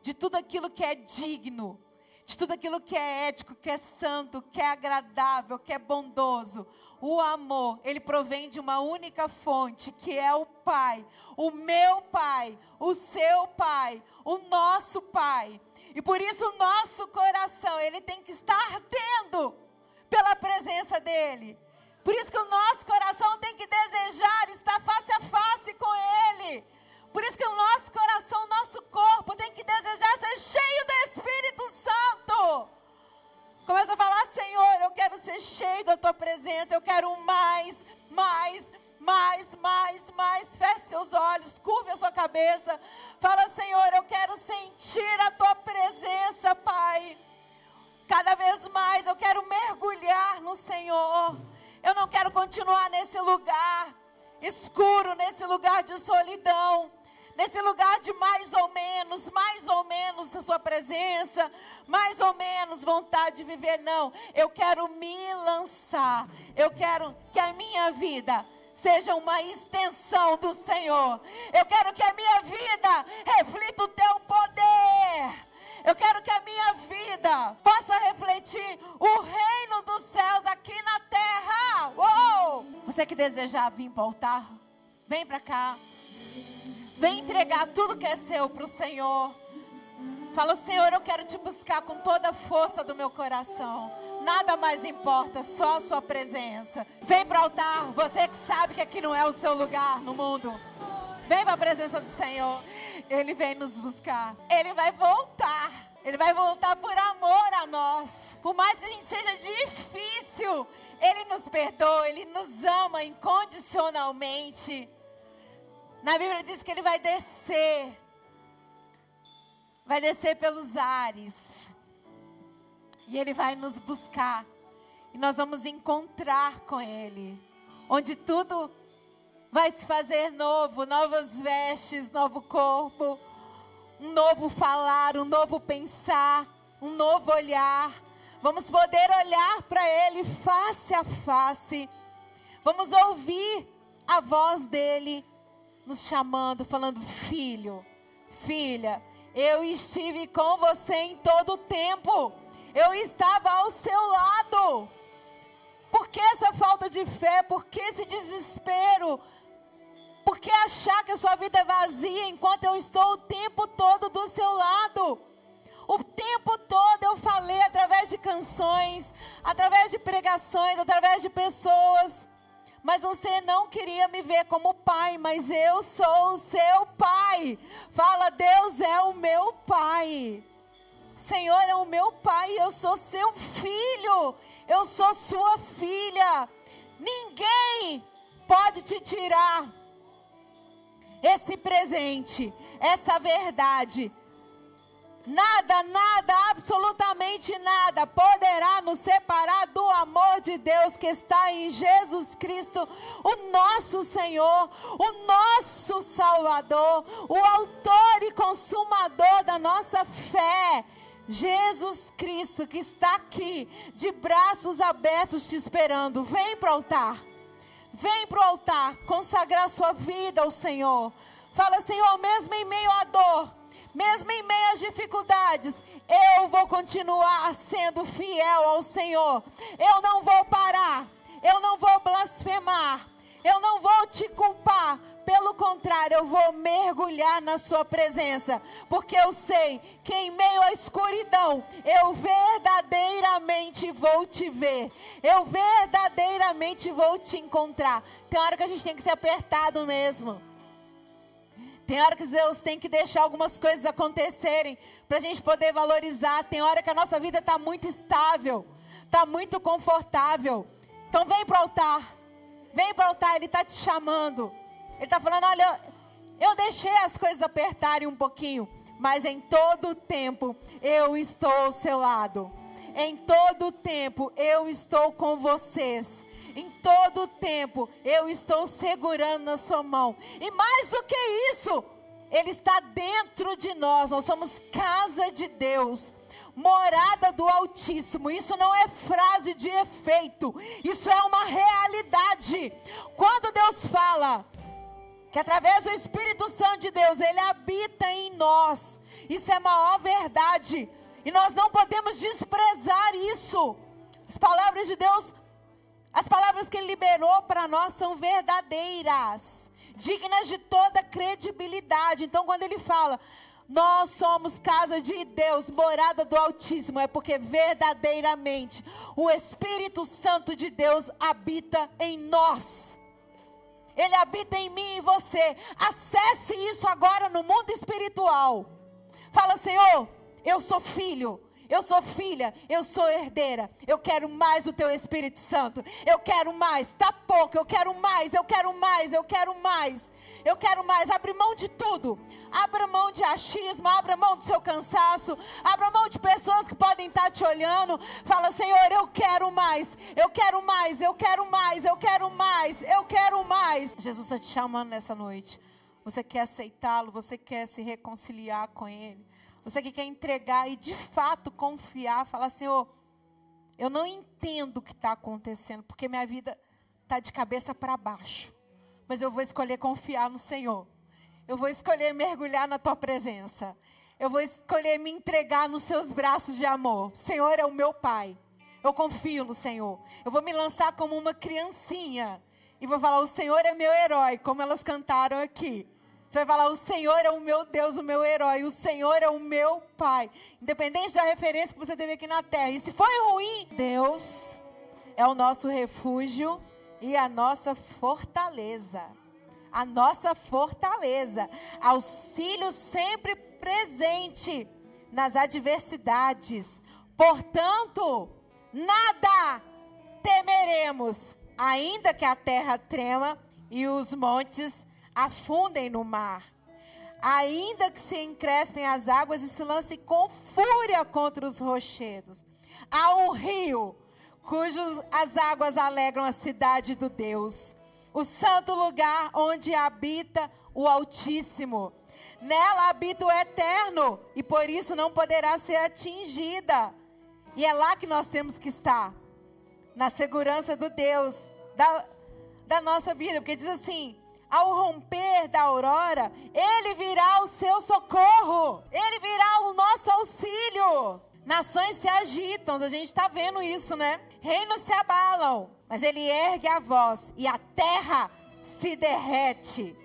de tudo aquilo que é digno, de tudo aquilo que é ético, que é santo, que é agradável, que é bondoso. O amor, ele provém de uma única fonte, que é o Pai, o meu Pai, o seu Pai, o nosso Pai. E por isso o nosso coração, ele tem que estar ardendo pela presença dele. Por isso que o nosso coração tem que desejar estar face a face com ele. Por isso que o nosso coração, o nosso corpo tem que desejar ser cheio do Espírito Santo. Começa a falar, Senhor, eu quero ser cheio da tua presença, eu quero mais, mais, mais, mais, mais. Feche seus olhos, curve a sua cabeça. Fala, Senhor, eu quero sentir a tua presença, Pai. Cada vez mais eu quero mergulhar no Senhor. Eu não quero continuar nesse lugar escuro, nesse lugar de solidão nesse lugar de mais ou menos, mais ou menos a sua presença, mais ou menos vontade de viver. Não, eu quero me lançar. Eu quero que a minha vida seja uma extensão do Senhor. Eu quero que a minha vida reflita o teu poder. Eu quero que a minha vida possa refletir o reino dos céus aqui na terra. Uou! Você que desejar vir para o altar, vem para cá. Vem entregar tudo que é seu para o Senhor. Fala, Senhor, eu quero te buscar com toda a força do meu coração. Nada mais importa, só a sua presença. Vem para o altar, você que sabe que aqui não é o seu lugar no mundo. Vem para a presença do Senhor. Ele vem nos buscar. Ele vai voltar. Ele vai voltar por amor a nós. Por mais que a gente seja difícil, Ele nos perdoa, Ele nos ama incondicionalmente. Na Bíblia diz que ele vai descer. Vai descer pelos ares. E ele vai nos buscar. E nós vamos encontrar com ele. Onde tudo vai se fazer novo, novas vestes, novo corpo, um novo falar, um novo pensar, um novo olhar. Vamos poder olhar para ele face a face. Vamos ouvir a voz dele nos chamando, falando: Filho, filha, eu estive com você em todo o tempo, eu estava ao seu lado. Por que essa falta de fé? Por que esse desespero? Por que achar que a sua vida é vazia enquanto eu estou o tempo todo do seu lado? O tempo todo eu falei através de canções, através de pregações, através de pessoas mas você não queria me ver como pai, mas eu sou o seu pai. Fala, Deus é o meu pai. Senhor é o meu pai, eu sou seu filho, eu sou sua filha. Ninguém pode te tirar esse presente, essa verdade Nada, nada, absolutamente nada poderá nos separar do amor de Deus que está em Jesus Cristo, o nosso Senhor, o nosso Salvador, o Autor e Consumador da nossa fé. Jesus Cristo que está aqui, de braços abertos te esperando. Vem para o altar. Vem para o altar consagrar sua vida ao Senhor. Fala, Senhor, mesmo em meio à dor mesmo em meio às dificuldades, eu vou continuar sendo fiel ao Senhor. Eu não vou parar, eu não vou blasfemar, eu não vou te culpar. Pelo contrário, eu vou mergulhar na Sua presença, porque eu sei que em meio à escuridão, eu verdadeiramente vou te ver, eu verdadeiramente vou te encontrar. Tem hora que a gente tem que ser apertado mesmo. Tem hora que Deus tem que deixar algumas coisas acontecerem para a gente poder valorizar. Tem hora que a nossa vida está muito estável, está muito confortável. Então vem para o altar, vem para o altar, Ele está te chamando. Ele está falando: olha, eu deixei as coisas apertarem um pouquinho, mas em todo tempo eu estou ao seu lado. Em todo tempo eu estou com vocês. Em todo tempo eu estou segurando na sua mão. E mais do que isso, ele está dentro de nós. Nós somos casa de Deus morada do Altíssimo. Isso não é frase de efeito, isso é uma realidade. Quando Deus fala, que através do Espírito Santo de Deus, ele habita em nós. Isso é maior verdade. E nós não podemos desprezar isso. As palavras de Deus, as palavras que ele liberou para nós são verdadeiras, dignas de toda credibilidade. Então, quando ele fala, nós somos casa de Deus, morada do Altíssimo, é porque verdadeiramente o Espírito Santo de Deus habita em nós. Ele habita em mim e você. Acesse isso agora no mundo espiritual. Fala, Senhor, eu sou filho. Eu sou filha, eu sou herdeira. Eu quero mais o teu Espírito Santo. Eu quero mais. Tá pouco, eu quero mais, eu quero mais, eu quero mais. Eu quero mais. Abre mão de tudo. Abra mão de achismo, abra mão do seu cansaço, abra mão de pessoas que podem estar te olhando. Fala, Senhor, eu quero mais. Eu quero mais, eu quero mais, eu quero mais, eu quero mais. Jesus está te chamando nessa noite. Você quer aceitá-lo, você quer se reconciliar com ele. Você que quer entregar e de fato confiar, falar, Senhor, eu não entendo o que está acontecendo, porque minha vida está de cabeça para baixo mas eu vou escolher confiar no Senhor. Eu vou escolher mergulhar na tua presença. Eu vou escolher me entregar nos seus braços de amor. O Senhor é o meu Pai. Eu confio no Senhor. Eu vou me lançar como uma criancinha e vou falar: O Senhor é meu herói, como elas cantaram aqui. Você vai falar: O Senhor é o meu Deus, o meu herói. O Senhor é o meu Pai. Independente da referência que você teve aqui na terra. E se foi ruim, Deus é o nosso refúgio e a nossa fortaleza. A nossa fortaleza. Auxílio sempre presente nas adversidades. Portanto, nada temeremos, ainda que a terra trema e os montes afundem no mar. Ainda que se encrespem as águas e se lancem com fúria contra os rochedos. Há um rio cujos as águas alegram a cidade do Deus, o santo lugar onde habita o Altíssimo. Nela habita o Eterno e por isso não poderá ser atingida. E é lá que nós temos que estar, na segurança do Deus, da, da nossa vida, porque diz assim: ao romper da aurora, Ele virá o seu socorro, Ele virá o nosso auxílio. Nações se agitam, a gente está vendo isso, né? Reinos se abalam, mas ele ergue a voz e a terra se derrete.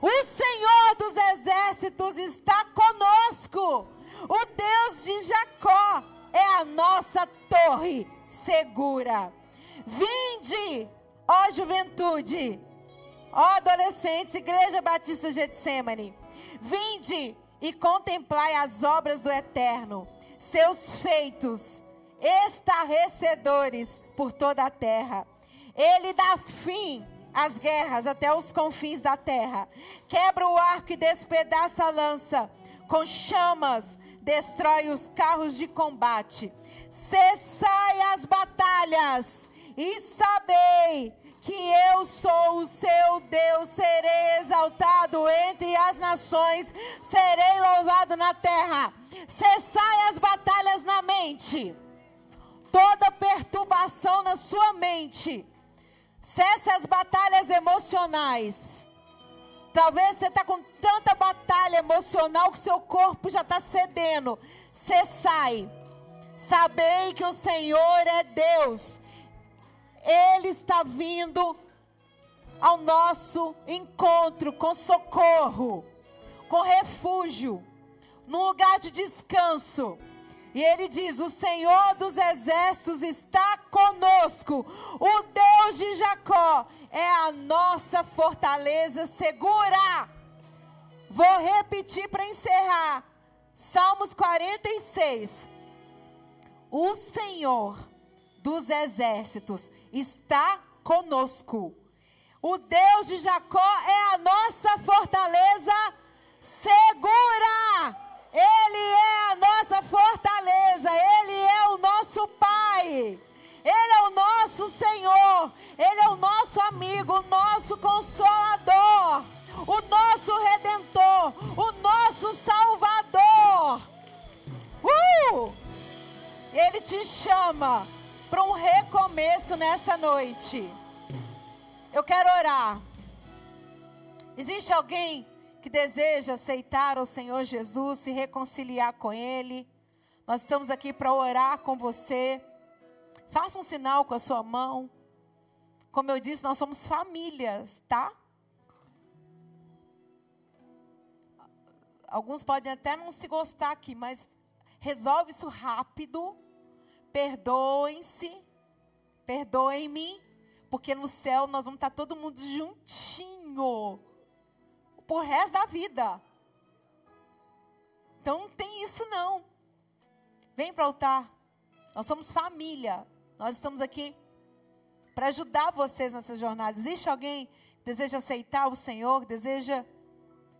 O Senhor dos exércitos está conosco. O Deus de Jacó é a nossa torre segura. Vinde, ó juventude, ó adolescentes, Igreja Batista Getsemane. Vinde e contemplai as obras do Eterno seus feitos estarrecedores por toda a terra. Ele dá fim às guerras até os confins da terra. Quebra o arco e despedaça a lança. Com chamas, destrói os carros de combate. Cessai as batalhas e sabei que eu sou o seu Deus, serei exaltado entre as nações, serei louvado na terra. Cessai as batalhas na mente, toda perturbação na sua mente, cesse as batalhas emocionais. Talvez você está com tanta batalha emocional que seu corpo já está cedendo. Cessai. Sabei que o Senhor é Deus ele está vindo ao nosso encontro com socorro, com refúgio, num lugar de descanso. E ele diz: O Senhor dos exércitos está conosco, o Deus de Jacó é a nossa fortaleza segura. Vou repetir para encerrar. Salmos 46. O Senhor dos exércitos está conosco. O Deus de Jacó é a nossa fortaleza segura. Ele é a nossa fortaleza, Ele é o nosso Pai, Ele é o nosso Senhor, Ele é o nosso amigo, o nosso consolador, o nosso redentor, o nosso salvador. Uh! Ele te chama para um recomeço nessa noite. Eu quero orar. Existe alguém que deseja aceitar o Senhor Jesus, se reconciliar com Ele? Nós estamos aqui para orar com você. Faça um sinal com a sua mão. Como eu disse, nós somos famílias, tá? Alguns podem até não se gostar aqui, mas resolve isso rápido. Perdoem-se. Perdoem-me. Porque no céu nós vamos estar todo mundo juntinho. Por resto da vida. Então não tem isso não. Vem para o altar. Nós somos família. Nós estamos aqui para ajudar vocês nessa jornada. Existe alguém que deseja aceitar o Senhor, que deseja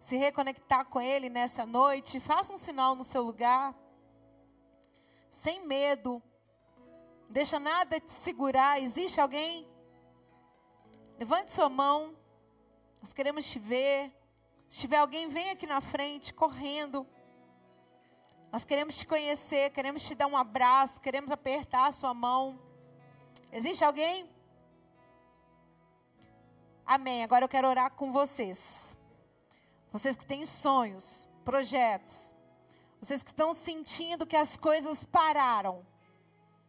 se reconectar com Ele nessa noite? Faça um sinal no seu lugar. Sem medo. Deixa nada te segurar. Existe alguém? Levante sua mão. Nós queremos te ver. Se tiver alguém, vem aqui na frente, correndo. Nós queremos te conhecer, queremos te dar um abraço, queremos apertar a sua mão. Existe alguém? Amém. Agora eu quero orar com vocês. Vocês que têm sonhos, projetos. Vocês que estão sentindo que as coisas pararam.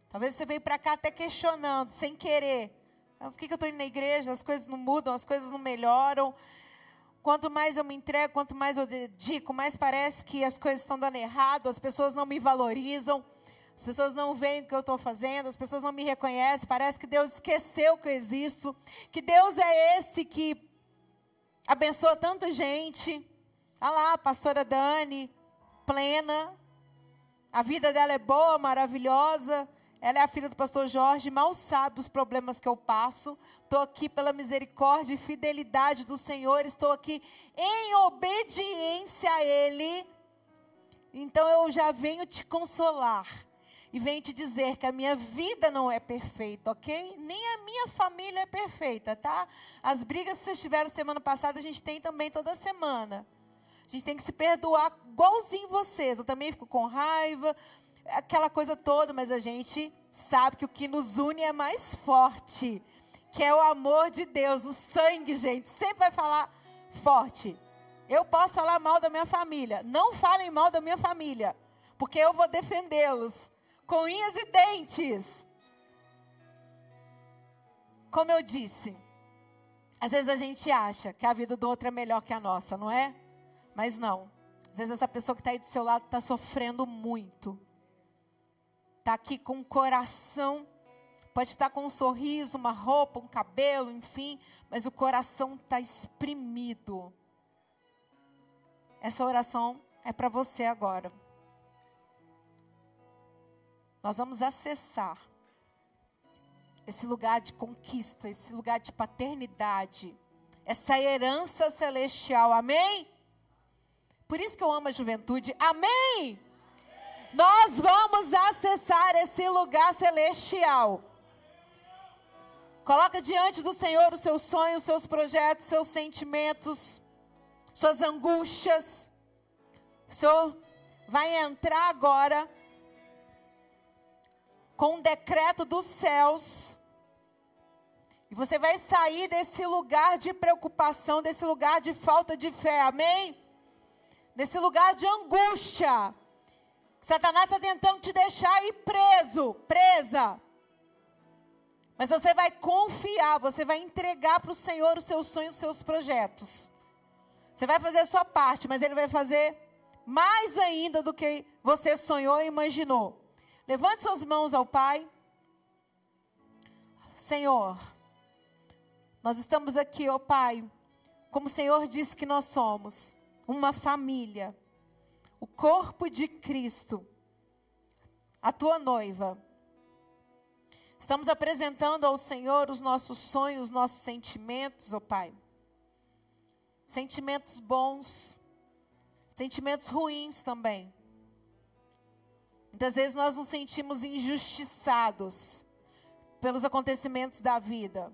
Talvez você veio para cá até questionando, sem querer. Por que, que eu estou indo na igreja? As coisas não mudam, as coisas não melhoram. Quanto mais eu me entrego, quanto mais eu dedico, mais parece que as coisas estão dando errado, as pessoas não me valorizam, as pessoas não veem o que eu estou fazendo, as pessoas não me reconhecem, parece que Deus esqueceu que eu existo, que Deus é esse que abençoa tanta gente. Olha lá, a pastora Dani, plena, a vida dela é boa, maravilhosa, ela é a filha do pastor Jorge, mal sabe os problemas que eu passo. Estou aqui pela misericórdia e fidelidade do Senhor. Estou aqui em obediência a Ele. Então eu já venho te consolar. E venho te dizer que a minha vida não é perfeita, ok? Nem a minha família é perfeita, tá? As brigas que vocês tiveram semana passada, a gente tem também toda semana. A gente tem que se perdoar igualzinho vocês. Eu também fico com raiva, aquela coisa toda, mas a gente sabe que o que nos une é mais forte, que é o amor de Deus, o sangue, gente, sempre vai falar forte. Eu posso falar mal da minha família, não falem mal da minha família, porque eu vou defendê-los com unhas e dentes. Como eu disse, às vezes a gente acha que a vida do outro é melhor que a nossa, não é? Mas não. Às vezes essa pessoa que está aí do seu lado está sofrendo muito está aqui com um coração, pode estar com um sorriso, uma roupa, um cabelo, enfim, mas o coração está exprimido. Essa oração é para você agora. Nós vamos acessar esse lugar de conquista, esse lugar de paternidade, essa herança celestial, amém? Por isso que eu amo a juventude, amém? Nós vamos acessar esse lugar celestial. Coloca diante do Senhor os seus sonhos, os seus projetos, seus sentimentos, suas angústias. O Senhor vai entrar agora com um decreto dos céus. E você vai sair desse lugar de preocupação, desse lugar de falta de fé, amém? Desse lugar de angústia Satanás está tentando te deixar aí preso, presa. Mas você vai confiar, você vai entregar para o Senhor os seus sonhos, os seus projetos. Você vai fazer a sua parte, mas Ele vai fazer mais ainda do que você sonhou e imaginou. Levante suas mãos ao Pai. Senhor, nós estamos aqui, ó Pai, como o Senhor disse que nós somos, uma família o corpo de Cristo, a tua noiva. Estamos apresentando ao Senhor os nossos sonhos, os nossos sentimentos, ó oh Pai. Sentimentos bons, sentimentos ruins também. Muitas vezes nós nos sentimos injustiçados pelos acontecimentos da vida.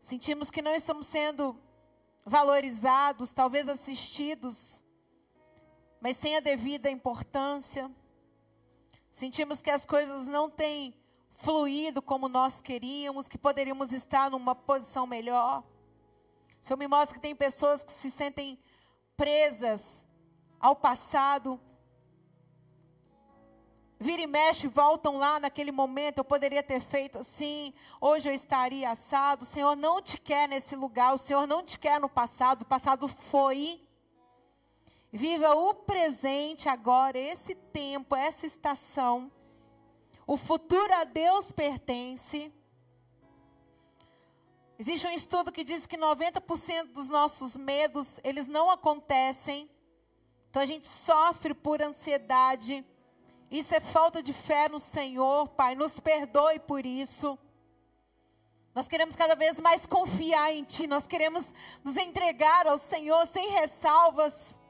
Sentimos que não estamos sendo valorizados, talvez assistidos mas sem a devida importância. Sentimos que as coisas não têm fluído como nós queríamos, que poderíamos estar numa posição melhor. O Senhor me mostra que tem pessoas que se sentem presas ao passado. Vira e mexe, voltam lá naquele momento. Eu poderia ter feito assim, hoje eu estaria assado. O Senhor não te quer nesse lugar, o Senhor não te quer no passado. O passado foi. Viva o presente agora, esse tempo, essa estação. O futuro a Deus pertence. Existe um estudo que diz que 90% dos nossos medos, eles não acontecem. Então a gente sofre por ansiedade. Isso é falta de fé no Senhor, Pai. Nos perdoe por isso. Nós queremos cada vez mais confiar em Ti. Nós queremos nos entregar ao Senhor sem ressalvas.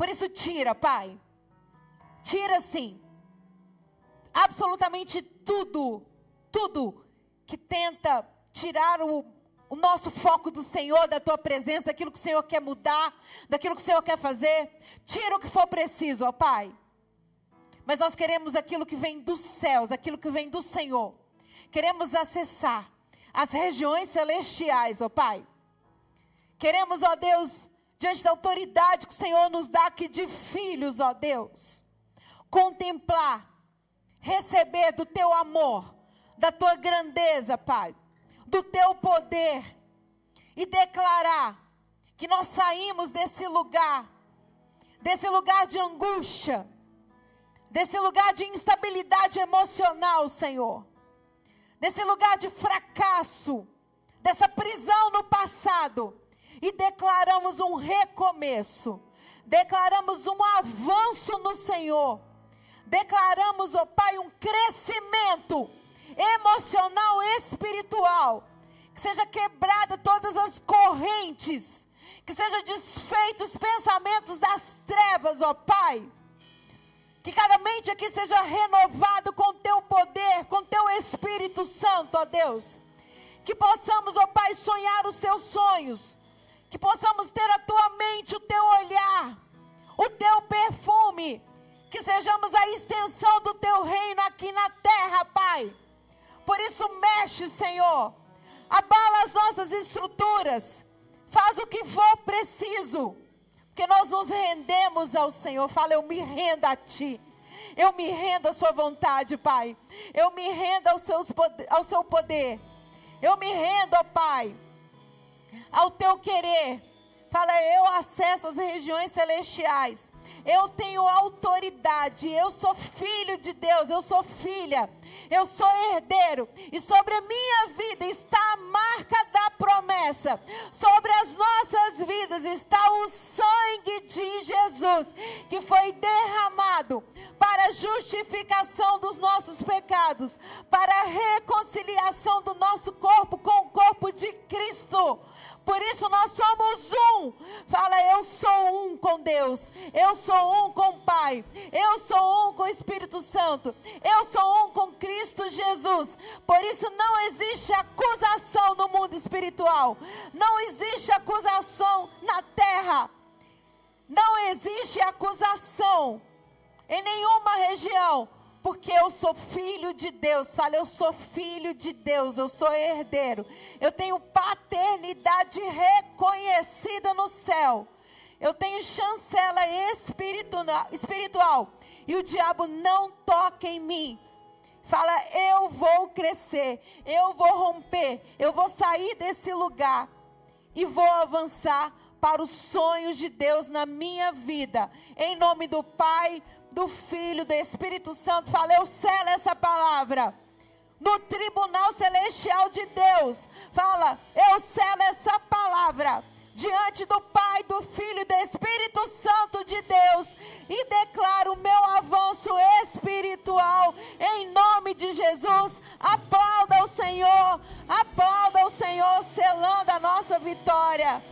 Por isso, tira, Pai. Tira sim. Absolutamente tudo, tudo que tenta tirar o, o nosso foco do Senhor, da tua presença, daquilo que o Senhor quer mudar, daquilo que o Senhor quer fazer. Tira o que for preciso, ó Pai. Mas nós queremos aquilo que vem dos céus, aquilo que vem do Senhor. Queremos acessar as regiões celestiais, ó Pai. Queremos, ó Deus, diante da autoridade que o Senhor nos dá aqui de filhos, ó Deus, contemplar, receber do teu amor, da tua grandeza, Pai do teu poder. E declarar que nós saímos desse lugar, desse lugar de angústia, desse lugar de instabilidade emocional, Senhor, desse lugar de fracasso, dessa prisão no passado, e declaramos um recomeço, declaramos um avanço no Senhor, declaramos, ó oh Pai, um crescimento emocional, espiritual. Que seja quebrada todas as correntes. Que seja desfeito os pensamentos das trevas, ó Pai. Que cada mente aqui seja renovado com teu poder, com teu Espírito Santo, ó Deus. Que possamos, ó Pai, sonhar os teus sonhos. Que possamos ter a tua mente, o teu olhar, o teu perfume. Que sejamos a extensão do teu reino aqui na terra, Pai. Por isso, mexe, Senhor. Abala as nossas estruturas. Faz o que for preciso. Porque nós nos rendemos ao Senhor. Fala, eu me rendo a Ti. Eu me rendo à Sua vontade, Pai. Eu me rendo ao, seus, ao Seu poder. Eu me rendo, ó Pai, ao Teu querer. Fala, eu acesso as regiões celestiais. Eu tenho autoridade. Eu sou filho de Deus. Eu sou filha eu sou herdeiro, e sobre a minha vida está a marca da promessa, sobre as nossas vidas está o sangue de Jesus, que foi derramado para a justificação dos nossos pecados, para a reconciliação do nosso corpo com o corpo de Cristo. Por isso nós somos um. Fala, eu sou um com Deus. Eu sou um com o Pai. Eu sou um com o Espírito Santo. Eu sou um com Cristo Jesus. Por isso não existe acusação no mundo espiritual. Não existe acusação na terra. Não existe acusação em nenhuma região porque eu sou filho de Deus. Fala, eu sou filho de Deus, eu sou herdeiro. Eu tenho paternidade reconhecida no céu. Eu tenho chancela espiritual. E o diabo não toca em mim. Fala, eu vou crescer, eu vou romper, eu vou sair desse lugar e vou avançar para os sonhos de Deus na minha vida. Em nome do Pai, do Filho, do Espírito Santo. Fala, eu selo essa palavra. No tribunal celestial de Deus. Fala, eu selo essa palavra. Diante do Pai, do Filho e do Espírito Santo de Deus. E declaro o meu avanço espiritual. Em nome de Jesus. Aplauda o Senhor. Aplauda o Senhor, selando a nossa vitória.